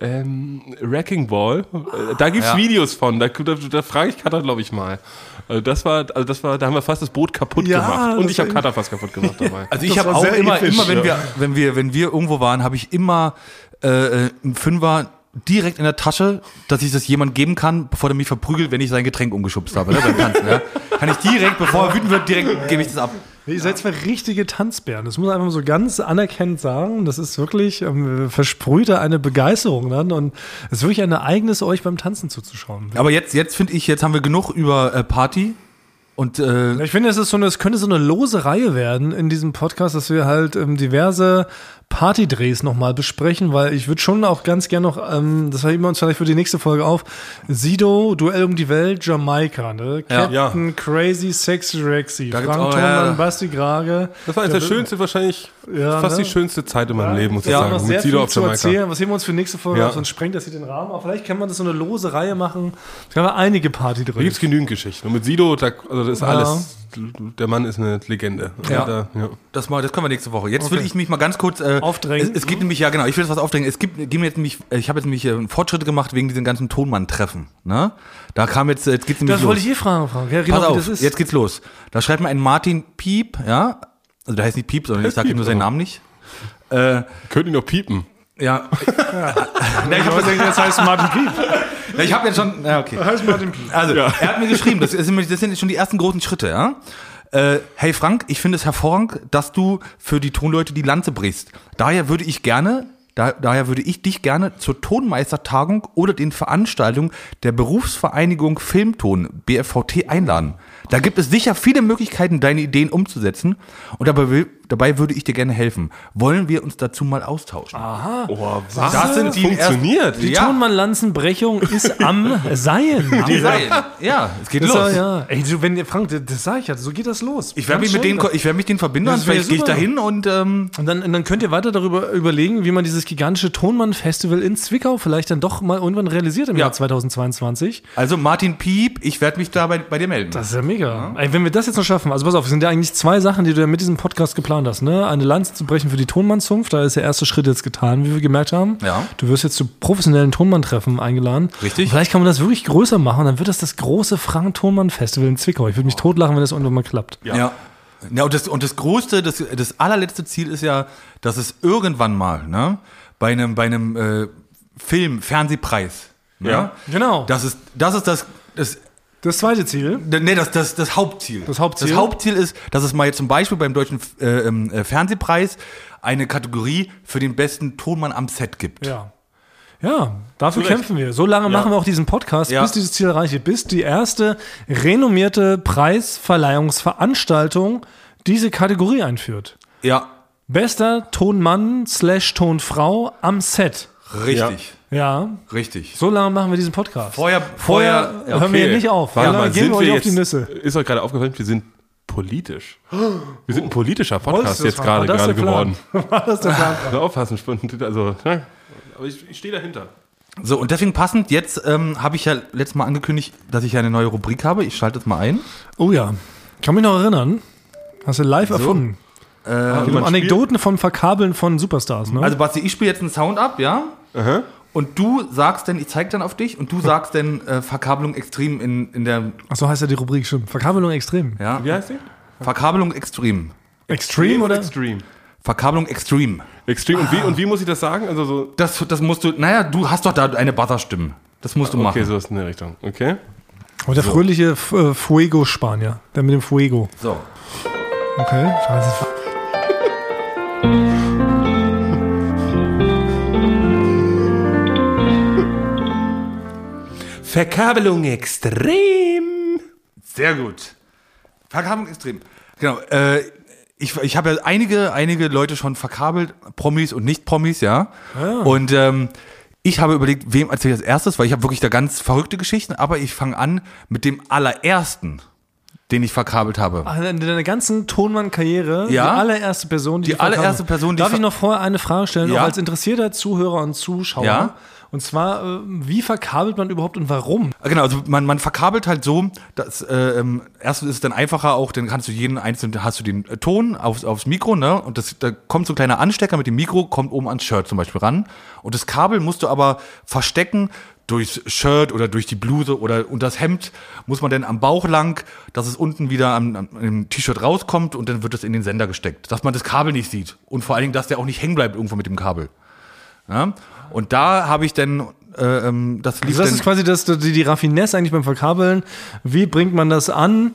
ähm, Wrecking Ball. Äh, Da gibt's Ja. Videos von. Da, da, da frage ich Kata, glaube ich, mal. Also das war, also das war, da haben wir fast das Boot kaputt Ja, gemacht. Und ich habe war- Kata fast kaputt gemacht dabei. Also ich habe auch immer, episch, immer wenn, ja. wir, wenn, wir, wenn wir irgendwo waren, habe ich immer äh, äh, einen Fünfer direkt in der Tasche, dass ich das jemand geben kann, bevor der mich verprügelt, wenn ich sein Getränk umgeschubst habe, ne, beim Tanzen. Ja. Kann ich direkt, bevor er wütend wird, direkt gebe ich das ab. Ihr seid zwei richtige Tanzbären. Das muss man einfach so ganz anerkennend sagen. Das ist wirklich, ähm, versprüht da eine Begeisterung dann und es ist wirklich ein Ereignis, euch beim Tanzen zuzuschauen. Aber jetzt, jetzt finde ich, jetzt haben wir genug über äh, Party und äh, Ich finde, es ist so eine, es könnte so eine lose Reihe werden in diesem Podcast, dass wir halt ähm, diverse Partydrehs nochmal besprechen, weil ich würde schon auch ganz gerne noch, ähm, das heben wir uns vielleicht für die nächste Folge auf, Sido, Duell um die Welt, Jamaika, ne? Ja. Captain Crazy Sexy Rexy, Frank auch, Thonmann, ja. Basti Grage. Das war eines der schönste, wahrscheinlich Ja, fast ne? die schönste Zeit in meinem Leben, muss ich Ja, sagen. noch sehr Mit Sido viel zu erzählen. Was heben wir uns für nächste Folge Ja. auf? Sonst sprengt das hier den Rahmen. Aber vielleicht kann man das so eine lose Reihe machen. Es gab einige Da Partydrehs. gibt's genügend Geschichten. Und mit Sido, da, also das ist Ja. alles, der Mann ist eine Legende. Ja. Da, ja. das, mal, das können wir nächste Woche. Jetzt will Okay. ich mich mal ganz kurz äh, Aufdrängen. Es, es gibt nämlich, ja genau, ich will das was aufdrängen. Es gibt, geben jetzt nämlich, äh, ich habe jetzt nämlich äh, Fortschritte gemacht wegen diesen ganzen Tonmann-Treffen. Ne? Da kam jetzt, äh, jetzt geht's nämlich Das los. wollte ich eh fragen, Frank. Ja, genau, Pass auf, das ist. jetzt geht's los. Da schreibt mir ein Martin Piep, ja. Also der heißt nicht Piep, sondern ich sage ihm nur seinen Namen nicht. Äh, Könnt ihr noch piepen? ja. Na, ich habe gedacht, das heißt Martin Piep. Ja, ich habe jetzt schon. Ja, okay. Das heißt Martin Piep. Also, er hat mir geschrieben, das, nämlich- das sind jetzt schon die ersten großen Schritte, ja. Äh, hey Frank, ich finde es hervorragend, dass du für die Tonleute die Lanze brichst. Daher würde ich gerne, da, daher würde ich dich gerne zur Tonmeistertagung oder den Veranstaltungen der Berufsvereinigung Filmton BFVT einladen. Da gibt es sicher viele Möglichkeiten, deine Ideen umzusetzen. Und dabei, dabei würde ich dir gerne helfen. Wollen wir uns dazu mal austauschen? Oh, was? Das sind die funktioniert. Die Ja. Tonmann-Lanzenbrechung ist am Seien. Die Seien. Ja, es geht Das los. war, ja. Ey, du, wenn, Frank, das, das sag ich ja, so geht das los. Ich werde mich mit denen, schnell. ich werde mich denen verbinden, Das und vielleicht gehe ich super. da hin und ähm, Und dann, und dann könnt ihr weiter darüber überlegen, wie man dieses gigantische Tonmann-Festival in Zwickau vielleicht dann doch mal irgendwann realisiert im Ja. Jahr 2022. also Martin Piep, ich werde mich da bei, bei dir melden. Das ist ja mega. Ey, wenn wir das jetzt noch schaffen, also pass auf, es sind ja eigentlich zwei Sachen, die du ja mit diesem Podcast geplant hast, ne? Eine Lanze zu brechen für die Tonmann-Zunft, da ist der erste Schritt jetzt getan, wie wir gemerkt haben. Ja. Du wirst jetzt zu professionellen Tonmann-Treffen eingeladen. Richtig. Und vielleicht kann man das wirklich größer machen, dann wird das das große Frank-Tonmann-Festival in Zwickau. Ich würde mich totlachen, wenn das irgendwann mal klappt. ja. ja. und das, und das größte, das, das allerletzte Ziel ist ja, dass es irgendwann mal, ne, bei einem, bei einem äh, Film, Fernsehpreis, ne, Ja. Genau. das ist, das ist das, das, Das zweite Ziel. Nee, das, das, das Hauptziel. Das Hauptziel? Das Hauptziel ist, dass es mal jetzt zum Beispiel beim Deutschen äh, ähm, äh, Fernsehpreis eine Kategorie für den besten Tonmann am Set gibt. Ja. Ja, dafür Zu Recht. kämpfen wir. So lange machen wir auch diesen Podcast, Ja. bis dieses Ziel erreicht wird, bis die erste renommierte Preisverleihungsveranstaltung diese Kategorie einführt. Ja, Bester Tonmann slash Tonfrau am Set. richtig. Ja, Richtig. so lange machen wir diesen Podcast. Vorher, Vorher vorher, ja, hören wir nicht auf. Warte Ja, mal, gehen sind wir euch wir auf die jetzt, Nüsse. Ist euch gerade aufgefallen, wir sind politisch. Wir sind ein politischer Podcast jetzt gerade machen? War das gerade der Plan? geworden. War das der Plan? Also aufpassen. Also, ja. aber ich, ich stehe dahinter. So, und deswegen passend, jetzt ähm, habe ich ja letztes Mal angekündigt, dass ich ja eine neue Rubrik habe. Ich schalte das mal ein. Oh ja. Kann mich noch erinnern. Hast du live erfunden. Äh, Geht um Anekdoten vom Verkabeln von Superstars, ne? also Basti, ich spiele jetzt einen Sound ab, ja? Aha. Und du sagst dann, ich zeige dann auf dich und du sagst dann äh, Verkabelung extrem in, in der, Ach so heißt ja die Rubrik, stimmt. Verkabelung extrem. ja? Wie heißt die? Verkabelung extrem. Extreme oder? Extreme. Verkabelung Extreme. Extreme. Und wie, und wie muss ich das sagen? Also so. Das, das musst du, naja, du hast doch da eine Buzzer-Stimme. Das musst du Okay, machen. so ist in der Richtung. Okay. Und der fröhliche F- äh, Fuego-Spanier. Der mit dem Fuego. So. Okay, scheiße. Verkabelung extrem. Sehr gut. Verkabelung extrem. Genau. Äh, ich ich habe ja einige, einige Leute schon verkabelt, Promis und Nicht-Promis, ja. Und ähm, ich habe überlegt, wem erzähle ich als erstes, weil ich habe wirklich da ganz verrückte Geschichten, aber ich fange an mit dem allerersten, den ich verkabelt habe. Ach, In deiner ganzen Tonmann-Karriere, Ja. die allererste Person, die, Die allererste Person, die Darf ich noch vorher eine Frage stellen, Ja. auch als interessierter Zuhörer und Zuschauer? Ja. Und zwar, äh, wie verkabelt man überhaupt und warum? Genau, also man, man verkabelt halt so, dass äh, ähm, erstens ist es dann einfacher auch, dann kannst du jeden einzelnen, hast du den äh, Ton aufs, aufs Mikro, ne? Und das, da kommt so ein kleiner Anstecker mit dem Mikro, kommt oben ans Shirt zum Beispiel ran. Und das Kabel musst du aber verstecken durchs Shirt oder durch die Bluse oder und das Hemd muss man dann am Bauch lang, dass es unten wieder am, am im T-Shirt rauskommt und dann wird es in den Sender gesteckt, dass man das Kabel nicht sieht und vor allen Dingen, dass der auch nicht hängen bleibt irgendwo mit dem Kabel. Ja? Und da habe ich dann äh, ähm, das lief Also das ist quasi das, die, die Raffinesse eigentlich beim Verkabeln. Wie bringt man das an,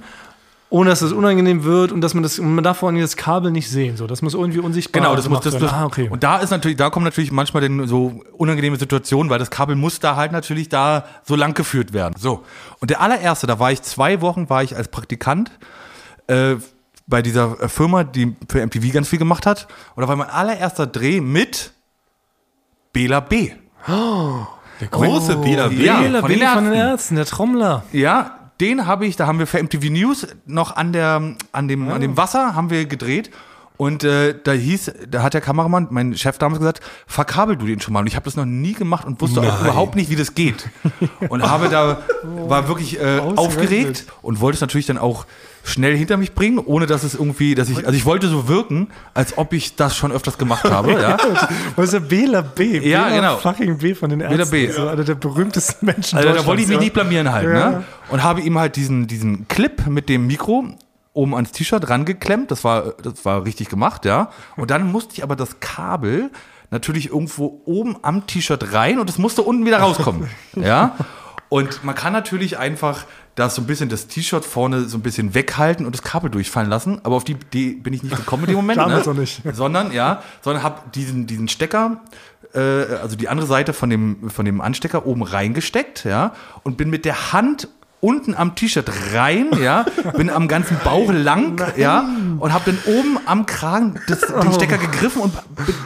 ohne dass es unangenehm wird und dass man das, man darf vor allem das Kabel nicht sehen. So, das muss irgendwie unsichtbar Genau, das muss das, das ah, okay. Und da ist natürlich, da kommen natürlich manchmal dann so unangenehme Situationen, weil das Kabel muss da halt natürlich da so lang geführt werden. So. Und der allererste, da war ich zwei Wochen, war ich als Praktikant äh, bei dieser äh, Firma, die für MTV ganz viel gemacht hat. Und da war mein allererster Dreh mit Bela B. Der große Bela B. Ja, Bela von B. den von den Ärzten. Der Trommler. Ja, den habe ich, da haben wir für MTV News noch an, der, an, dem, an dem Wasser haben wir gedreht. Und äh, da hieß, da hat der Kameramann, mein Chef damals gesagt, verkabel du den schon mal. Und ich habe das noch nie gemacht und wusste auch überhaupt nicht, wie das geht. Und habe da, war wirklich äh, aufgeregt und wollte es natürlich dann auch schnell hinter mich bringen, ohne dass es irgendwie, dass ich, also ich wollte so wirken, als ob ich das schon öfters gemacht habe. Ja. Was ist der Bela B? Ja, Bela genau. fucking B von den Ärzten. Bela B. So einer der berühmtesten Menschen Also da wollte ich mich nicht blamieren halt, Ja. ne? Und habe ihm halt diesen, diesen Clip mit dem Mikro oben ans T-Shirt rangeklemmt. Das war, das war richtig gemacht, ja. Und dann musste ich aber das Kabel natürlich irgendwo oben am T-Shirt rein und es musste unten wieder rauskommen, ja. Und man kann natürlich einfach das so ein bisschen das T-Shirt vorne so ein bisschen weghalten und das Kabel durchfallen lassen. Aber auf die Idee bin ich nicht gekommen in dem Moment. Damals ne? nicht. Sondern, ja, sondern habe diesen, diesen Stecker, äh, also die andere Seite von dem, von dem Anstecker oben reingesteckt, ja, und bin mit der Hand unten am T-Shirt rein, ja, bin am ganzen Bauch lang, ja, und habe dann oben am Kragen das, den Stecker gegriffen und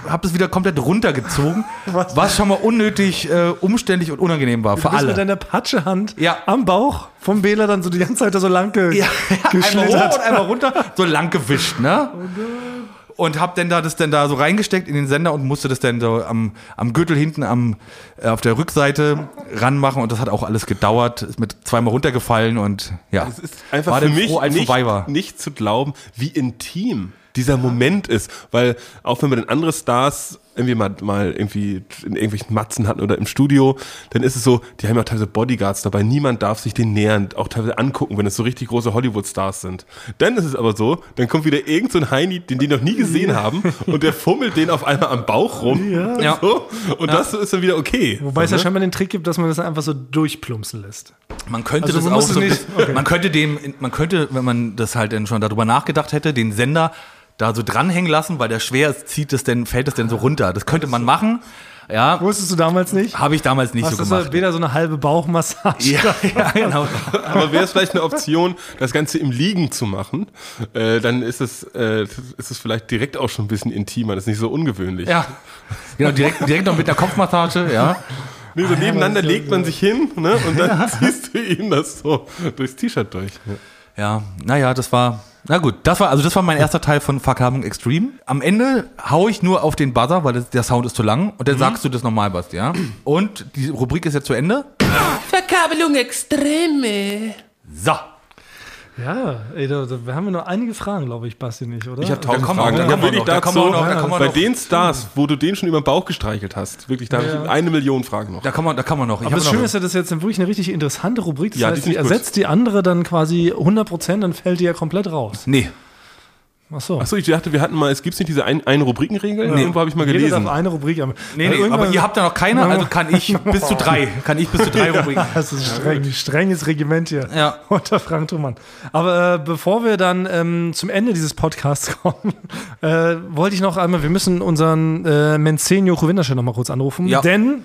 habe das wieder komplett runtergezogen, was, schon mal unnötig äh, umständlich und unangenehm war für Du bist alle. mit deiner Patschehand Ja. am Bauch vom Bela dann so die ganze Zeit da so lang ge Ja, einmal geschlittert. hoch und einmal runter, so lang gewischt, ne? Und hab dann da das dann da so reingesteckt in den Sender und musste das dann so am, am Gürtel hinten am, äh, auf der Rückseite ranmachen und das hat auch alles gedauert, ist mit zweimal runtergefallen und ja. Es ist einfach War für mich froh, als nicht, vorbei war. nicht zu glauben, wie intim dieser Moment ist. Weil auch wenn wir dann andere Stars irgendwie mal, mal irgendwie in irgendwelchen Matzen hatten oder im Studio, dann ist es so, die haben ja auch teilweise Bodyguards dabei. Niemand darf sich den nähern, auch teilweise angucken, wenn es so richtig große Hollywood-Stars sind. Dann ist es aber so, dann kommt wieder irgend so ein Heini, den die noch nie gesehen haben und der fummelt den auf einmal am Bauch rum. Ja. So, und das ist dann wieder okay. Wobei es ja ne? scheinbar den Trick gibt, dass man das einfach so durchplumpsen lässt. Man könnte Also das auch so, nicht- okay. man könnte dem, man könnte, wenn man das halt dann schon darüber nachgedacht hätte, den Sender da so dranhängen lassen, weil der schwer ist, zieht es denn, fällt es denn so runter. Das könnte man machen. Ja, Wusstest du damals nicht? habe ich damals nicht Hast so du gemacht. weder so eine halbe Bauchmassage? Ja, ja, genau. Aber wäre es vielleicht eine Option, das Ganze im Liegen zu machen, äh, dann ist es, äh, ist es vielleicht direkt auch schon ein bisschen intimer. Das ist nicht so ungewöhnlich. Ja, genau, direkt, direkt noch mit der Kopfmassage, ja. Nee, so nebeneinander legt man sich hin ne, und dann ziehst du ihm das so durchs T-Shirt durch. Ja. Ja, naja, das war, na gut, das war, also das war mein erster Teil von Verkabelung Extreme. Am Ende hau ich nur auf den Buzzer, weil das, der Sound ist zu lang und dann sagst du das nochmal, Basti, ja. Und die Rubrik ist jetzt zu Ende. Verkabelung Extreme. So. Ja, ey, da, da, wir haben ja noch einige Fragen, glaube ich, Basti nicht, oder? Ich habe tausend wir Fragen. noch, Da da kommen kommen wirklich wir noch, da dazu, kommen wir noch, da wir bei noch. den Stars, wo du den schon über den Bauch gestreichelt hast, wirklich, da habe ich eine Million Fragen noch. Da kann man, da kann man noch. Ich Aber das Schöne ist ja, das ist jetzt wirklich eine richtig interessante Rubrik. Das Ja, heißt, die die ist nicht gut. ersetzt die andere dann quasi 100%, dann fällt die ja komplett raus. nee. Ach so. Achso, ich dachte, wir hatten mal, es gibt nicht diese ein, eine Rubrikenregel? Irgendwo habe ich mal Jeder gelesen. darf eine Rubrik haben. Nee, nee, aber ihr habt da noch keine, also kann ich bis zu drei. Kann ich bis zu drei Rubriken. Das ist streng, strenges Regiment hier Ja. unter Frank Thumann. Aber äh, bevor wir dann ähm, zum Ende dieses Podcasts kommen, äh, wollte ich noch einmal, wir müssen unseren äh, Menzen Joko Winterscheid noch mal kurz anrufen, Ja. denn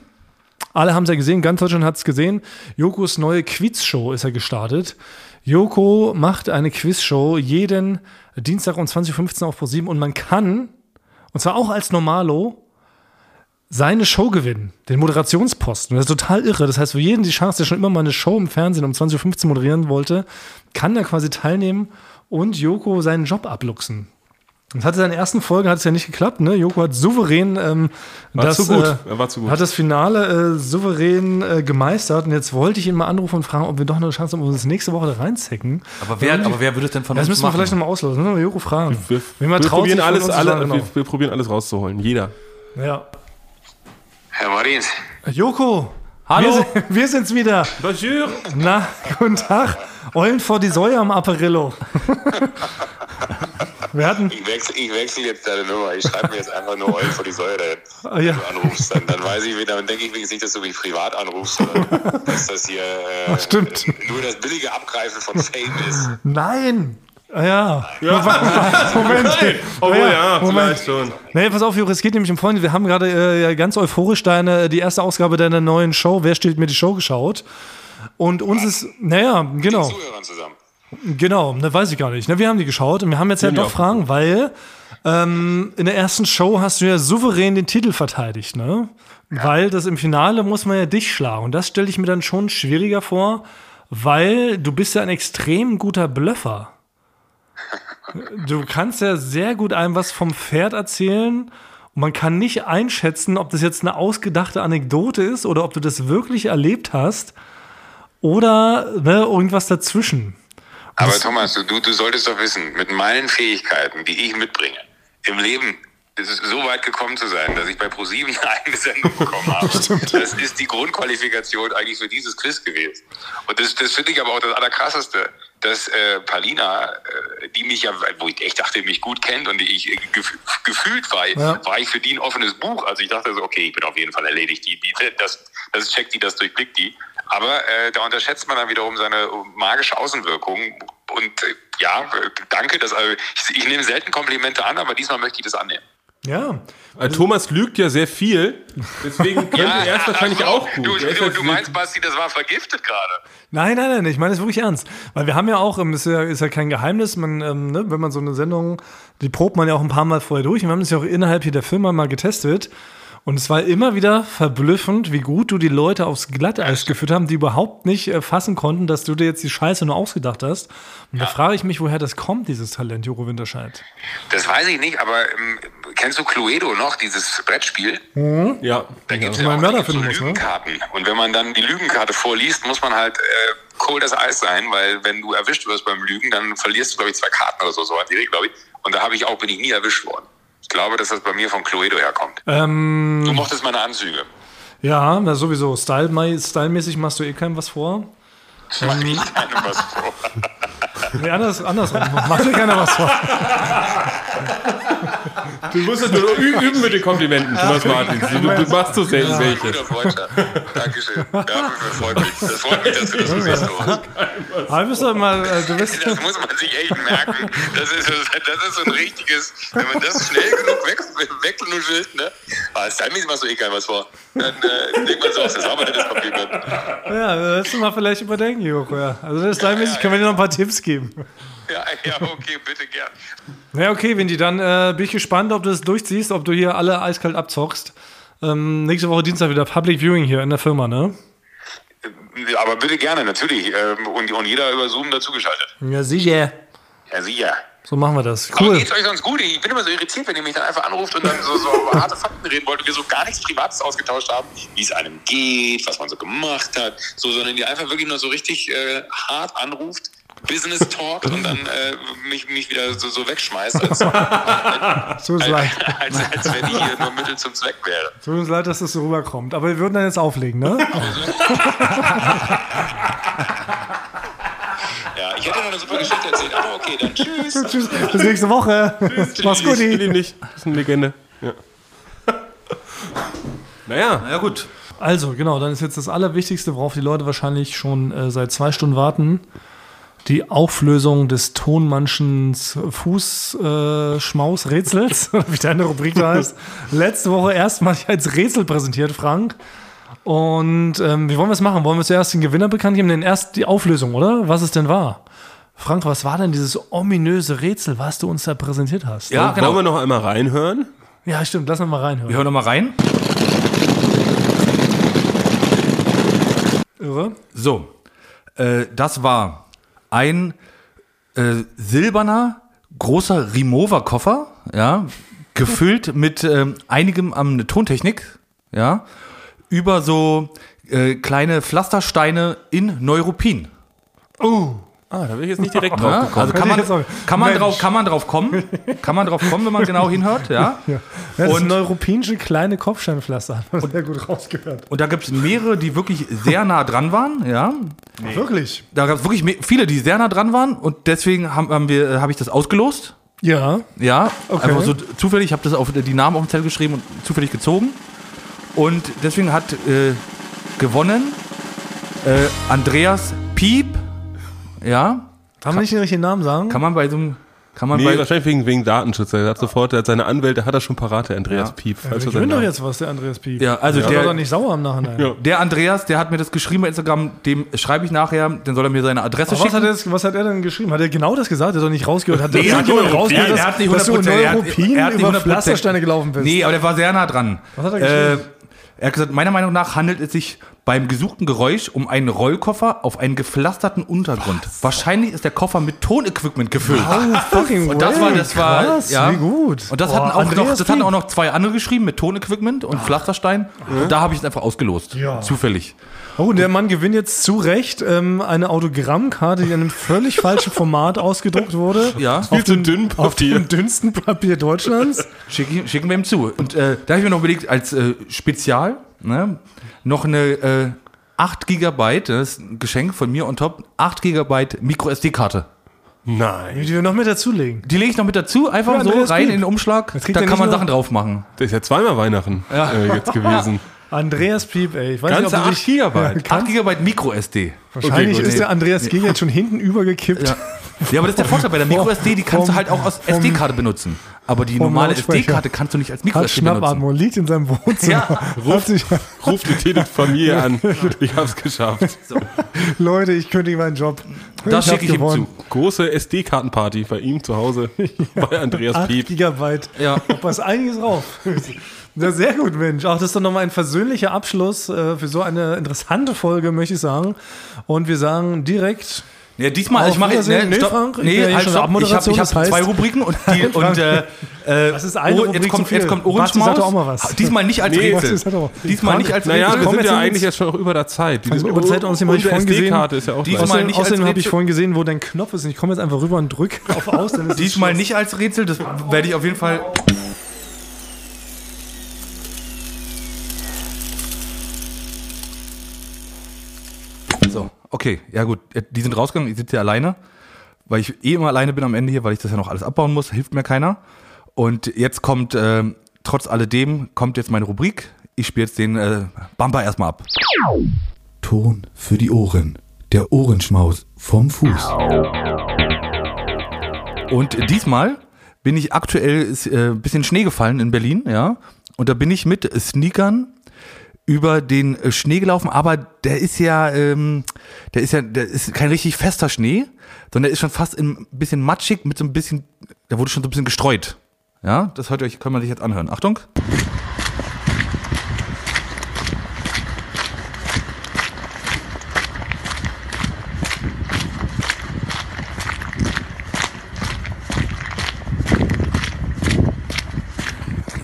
alle haben es ja gesehen, ganz Deutschland hat es gesehen, Jokos neue Quizshow ist ja gestartet. Joko macht eine Quizshow jeden Dienstag um 20.15 Uhr auf ProSieben und man kann, und zwar auch als Normalo, seine Show gewinnen, den Moderationsposten. Das ist total irre. Das heißt, für jeden die Chance, der schon immer mal eine Show im Fernsehen um 20.15 Uhr moderieren wollte, kann da quasi teilnehmen und Joko seinen Job abluchsen. Das hatte in der ersten Folge hat es ja nicht geklappt, ne? Joko hat souverän ähm, War das, zu gut. Äh, Er war zu gut. hat das Finale äh, souverän äh, gemeistert und jetzt wollte ich ihn mal anrufen und fragen, ob wir doch noch eine Chance haben, ob wir uns nächste Woche da reinzecken. Aber wer, aber wer würde es denn von Das uns müssen wir machen? vielleicht nochmal auslösen. Müssen wir mal Joko fragen. Wir, wir, traut, probieren alles, alle, sagen, genau. wir, wir probieren alles rauszuholen. Jeder. Ja. Herr Marins, Joko, Hallo? wir, sind- wir sind's wieder. Bonjour. Na, guten Tag. Eulen vor die Säue am Apparillo. Wir hatten, ich wechsle ich wechsel jetzt deine Nummer. Ich schreibe mir jetzt einfach nur Eulen vor die Säule dahin. Ah, ja. Wenn du anrufst, dann, dann weiß ich wieder, dann denke ich wenigstens nicht, dass du mich privat anrufst, sondern dass das hier äh, stimmt. nur das billige Abgreifen von Fame ist. nein. Ah, Ja. Moment. Oh Ja, ja, Moment. vielleicht schon. Nee, pass auf, Juri, es geht nämlich um Freunde. Wir haben gerade äh, ja ganz euphorisch deine, die erste Ausgabe deiner neuen Show, Wer steht mir die Show, geschaut. Und uns ist, naja, genau. Zuhörern zusammen. Genau, ne, weiß ich gar nicht. Ne, wir haben die geschaut und wir haben jetzt ja die doch Fragen, weil ähm, in der ersten Show hast du ja souverän den Titel verteidigt, ne? Weil das im Finale muss man ja dich schlagen. Und das stelle ich mir dann schon schwieriger vor, weil du bist ja ein extrem guter Blöffer. Du kannst ja sehr gut einem was vom Pferd erzählen und man kann nicht einschätzen, ob das jetzt eine ausgedachte Anekdote ist oder ob du das wirklich erlebt hast oder ne, irgendwas dazwischen. Aber Thomas, du, du, solltest doch wissen, mit meinen Fähigkeiten, die ich mitbringe, im Leben ist es so weit gekommen zu sein, dass ich bei ProSieben eine eigene Sendung bekommen habe. Das ist die Grundqualifikation eigentlich für dieses Quiz gewesen. Und das, das finde ich aber auch das Allerkrasseste, dass äh, Palina, äh, die mich ja, wo ich echt dachte, mich gut kennt und die ich äh, gef gefühlt war, Ja. war ich für die ein offenes Buch. Also ich dachte so, okay, ich bin auf jeden Fall erledigt. Die, die, das, das checkt die, das durchblickt die. Aber äh, da unterschätzt man dann wiederum seine magische Außenwirkung. Und äh, ja, äh, danke. Das, also, ich, ich nehme selten Komplimente an, aber diesmal möchte ich das annehmen. Ja, Äh, Thomas lügt ja sehr viel. Deswegen könnte er es wahrscheinlich auch gut. Du, du, du meinst, Basti, das war vergiftet gerade. Nein, nein, nein, ich meine es wirklich ernst. Weil wir haben ja auch, ähm, ist ja, ist ja kein Geheimnis, man, ähm, ne, wenn man so eine Sendung, die probt man ja auch ein paar Mal vorher durch. Und wir haben das ja auch innerhalb hier der Firma mal getestet. Und es war immer wieder verblüffend, wie gut du die Leute aufs Glatteis geführt haben, die überhaupt nicht äh, fassen konnten, dass du dir jetzt die Scheiße nur ausgedacht hast. Und da frage ich mich, woher das kommt, dieses Talent, Juro Winterscheid. Das weiß ich nicht, aber ähm, kennst du Cluedo noch, dieses Brettspiel? Ja. Da gibt es ja man auch Mörder da gibt's so finden muss, ne? Lügenkarten. Und wenn man dann die Lügenkarte vorliest, muss man halt äh, cold as Eis sein, weil wenn du erwischt wirst beim Lügen, dann verlierst du, glaube ich, zwei Karten oder so, so hat die Regel, glaube ich. Und da habe ich auch, bin ich nie erwischt worden. Ich glaube, dass das bei mir von Cluedo herkommt. Ähm, Du mochtest meine Anzüge. ja, na sowieso. Style, stylmäßig machst du eh keinem was vor. Mach ich keinem was vor. Nee, anders, andersrum. Macht dir keiner was vor. Du musst es nur üben mit den Komplimenten, Thomas Martin. Du, du machst so selten welche. Guter Freundschaft. Dankeschön. Ja, das freut mich. Das freut mich, dass du das so. Aber du doch mal, äh, du bist, Das muss man sich echt merken. Das ist, das ist so ein richtiges, wenn man das schnell genug weg, wegnuschelt, ne? Ah, stylmäßig machst du eh keinem was vor. Dann äh, denkt man so, das war aber nicht das Kompliment. Ja, das hättest du mal vielleicht überdenken, Joko. Ja. Also das stylmäßig können wir dir noch ein paar Tipps geben. Ja, ja, okay, bitte gern. Ja, okay, Vindy, dann äh, bin ich gespannt, ob du es durchziehst, ob du hier alle eiskalt abzockst. Ähm, nächste Woche Dienstag wieder Public Viewing hier in der Firma, ne? Aber bitte gerne, natürlich. Ähm, Und, und jeder über Zoom dazugeschaltet. Ja, sicher. Ja, sicher. So machen wir das. Aber Cool. geht's euch sonst gut? Ich bin immer so irritiert, wenn ihr mich dann einfach anruft und dann so, so über harte Fakten reden wollt und wir so gar nichts Privates ausgetauscht haben, wie es einem geht, was man so gemacht hat, so, sondern ihr einfach wirklich nur so richtig äh, hart anruft, Business Talk und dann äh, mich, mich wieder so, so wegschmeißt, als, als, Tut uns leid. als, als wenn ich hier nur Mittel zum Zweck wäre. Tut uns leid, dass das so rüberkommt. Aber wir würden dann jetzt auflegen, ne? Ja, ich hätte noch eine super Geschichte erzählt. Aber okay, dann tschüss. Tschüss, bis nächste Woche. Mach's gut. Ich will ihn nicht. Das ist eine Legende. Ja. naja, Ja, gut. Also, genau, dann ist jetzt das Allerwichtigste, worauf die Leute wahrscheinlich schon äh, seit zwei Stunden warten. Die Auflösung des Tonmannschens Fußschmaus-Rätsels, wie deine Rubrik da heißt. Letzte Woche erstmalig als Rätsel präsentiert, Frank. Und ähm, wie wollen wir es machen? Wollen wir zuerst den Gewinner bekannt geben? Denn erst die Auflösung, oder? Was es denn war. Frank, was war denn dieses ominöse Rätsel, was du uns da präsentiert hast? Ja, wollen genau. wir noch einmal reinhören? Ja, stimmt. Lass uns mal reinhören. Wir hören noch mal rein. Irre. So, äh, das war ein äh, silberner, großer Rimowa-Koffer, ja, gefüllt mit ähm, einigem an Tontechnik, ja, über so äh, kleine Pflastersteine in Neuruppin. Ah, da will ich jetzt nicht direkt drauf Ja, gekommen. also kann man, kann, man drauf, kann man drauf kommen, kann man drauf kommen, wenn man genau hinhört, ja. Ja, das Und- neuropinische kleine Kopfsteinpflaster. Hat man sehr gut rausgehört. Und da gibt es mehrere, die wirklich sehr nah dran waren, ja. Wirklich? Da gab es wirklich viele, die sehr nah dran waren und deswegen haben, haben wir, habe ich das ausgelost. Ja. Ja, Okay. einfach so zufällig. Ich habe das auf die Namen auf den Zettel geschrieben und zufällig gezogen. Und deswegen hat äh, gewonnen äh, Andreas Piep. Ja, Kann man nicht den richtigen Namen sagen? kann man bei so einem, kann man Nee, bei, wahrscheinlich wegen, wegen Datenschutz. Er hat sofort, er hat seine Anwälte, hat er schon parat, der Andreas Ja. Piep. ja, ich er bin doch jetzt was, der Andreas Piep. ja, also Der war doch der, nicht sauer im Nachhinein. Ja. der Andreas, der hat mir das geschrieben bei Instagram, dem schreibe ich nachher, dann soll er mir seine Adresse Aber was, hat schicken. er was hat er denn geschrieben? Hat er genau das gesagt? Er hat doch nicht rausgehört. Hat Nee, er hat nicht rausgehört, er dass, hat nicht dass du in 100%, er hat- Neuruppin er hat nicht über 100%. Pflastersteine gelaufen bist? Nee, aber der war sehr nah dran. Was hat er äh, geschrieben? Er hat gesagt, meiner Meinung nach handelt es sich beim gesuchten Geräusch um einen Rollkoffer auf einen gepflasterten Untergrund. Wahrscheinlich ist der Koffer mit Tonequipment gefüllt. Oh, fucking Und das war, das war, Krass, ja. wie gut. Und das Boah, hatten auch noch, das hatten auch noch zwei andere geschrieben mit Tonequipment und Pflasterstein. Und da habe ich es einfach ausgelost. Ja. Zufällig. Oh, und der Mann gewinnt jetzt zu Recht ähm, eine Autogrammkarte, die in einem völlig falschen Format ausgedruckt wurde. Ja. Auf zu dem, dünn auf dem dünnsten Papier Deutschlands. Schicken, schicken wir ihm zu. Und äh, da habe ich mir noch überlegt, als äh, Spezial ne, noch eine äh, 8 Gigabyte, das ist ein Geschenk von mir on top, 8 Gigabyte Micro-SD-Karte. Nein. Die wir noch mit dazulegen. Die lege ich noch mit dazu, einfach Ja, so rein Piep. in den Umschlag. Da kann man Sachen drauf machen. Das ist ja zweimal Weihnachten äh, jetzt gewesen. Andreas Piep, ey. Ich weiß Ganze nicht, ob du 8 dich, Gigabyte. 8 Gigabyte Micro-SD. Wahrscheinlich gut. ist der Andreas Giga jetzt schon hinten übergekippt. Ja. ja, aber das ist der Vorteil bei der Micro-SD, die kannst du vom- halt auch als vom- SD-Karte benutzen. Aber die normale. SD-Karte kannst du nicht als Hat Micro-SD benutzen. Schnappatmung, liegt in seinem Wohnzimmer. Ja. Sich, Ruft die Telefamilie an. Ich hab's geschafft. Leute, ich kündige meinen Job. Das schicke ich ihm gewonnen. zu. Große SD-Kartenparty bei ihm zu Hause. Bei Andreas 8 Piep. Gigabyte. Ja. Da passt einiges drauf. Ja, sehr gut, Mensch. Auch das ist doch nochmal ein versöhnlicher Abschluss äh, für so eine interessante Folge, möchte ich sagen. Und wir sagen direkt, Ja, diesmal, Auf ich mache Wiedersehen. Nee, stopp, Frank, ich nee, ja halt, stopp. Ich habe ich hab zwei Rubriken und, die, und äh, äh, Das ist eine oh, Rubrik jetzt kommt, jetzt kommt sag doch auch mal was. Diesmal nicht als Nee, Rätsel. mal. Diesmal Frank, nicht als Naja, Rätsel. wir kommen sind jetzt ja eigentlich jetzt schon auch über der Zeit. Frank, über Zeit uns Unsere vorhin gesehen. SD-Karte ist ja auch Diesmal nicht außerdem habe ich vorhin gesehen, wo dein Knopf ist. Und ich komme jetzt einfach rüber und drücke auf Aus. Diesmal nicht als Rätsel, das werde ich auf jeden Fall. Okay, ja gut. Die sind rausgegangen, ich sitze hier alleine, weil ich eh immer alleine bin am Ende hier, weil ich das ja noch alles abbauen muss, hilft mir keiner. Und jetzt kommt, ähm, trotz alledem, kommt jetzt meine Rubrik. Ich spiele jetzt den äh, Bumper erstmal ab. Ton für die Ohren. Der Ohrenschmaus vom Fuß. Und diesmal bin ich aktuell ist, äh, ein bisschen Schnee gefallen in Berlin, ja. Und da bin ich mit Sneakern über den äh, Schnee gelaufen, aber der ist ja, ähm, der ist ja, der ist kein richtig fester Schnee, sondern der ist schon fast ein bisschen matschig mit so ein bisschen, der wurde schon so ein bisschen gestreut. Ja, das hört euch, kann man sich jetzt anhören. Achtung.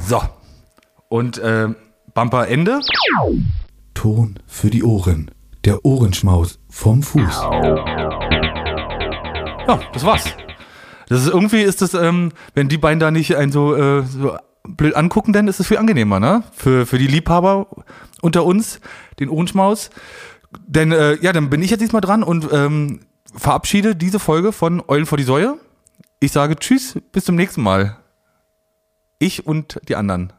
So. Und äh, Bumper Ende. Ton für die Ohren. Der Ohrenschmaus vom Fuß. Ja, das war's. Das ist irgendwie ist das, ähm, wenn die beiden da nicht einen so, äh, so blöd angucken, dann ist es viel angenehmer, ne? Für, für die Liebhaber unter uns, den Ohrenschmaus. Denn äh, ja, dann bin ich jetzt diesmal dran und ähm, verabschiede diese Folge von Eulen vor die Säue. Ich sage Tschüss, bis zum nächsten Mal. Ich und die anderen.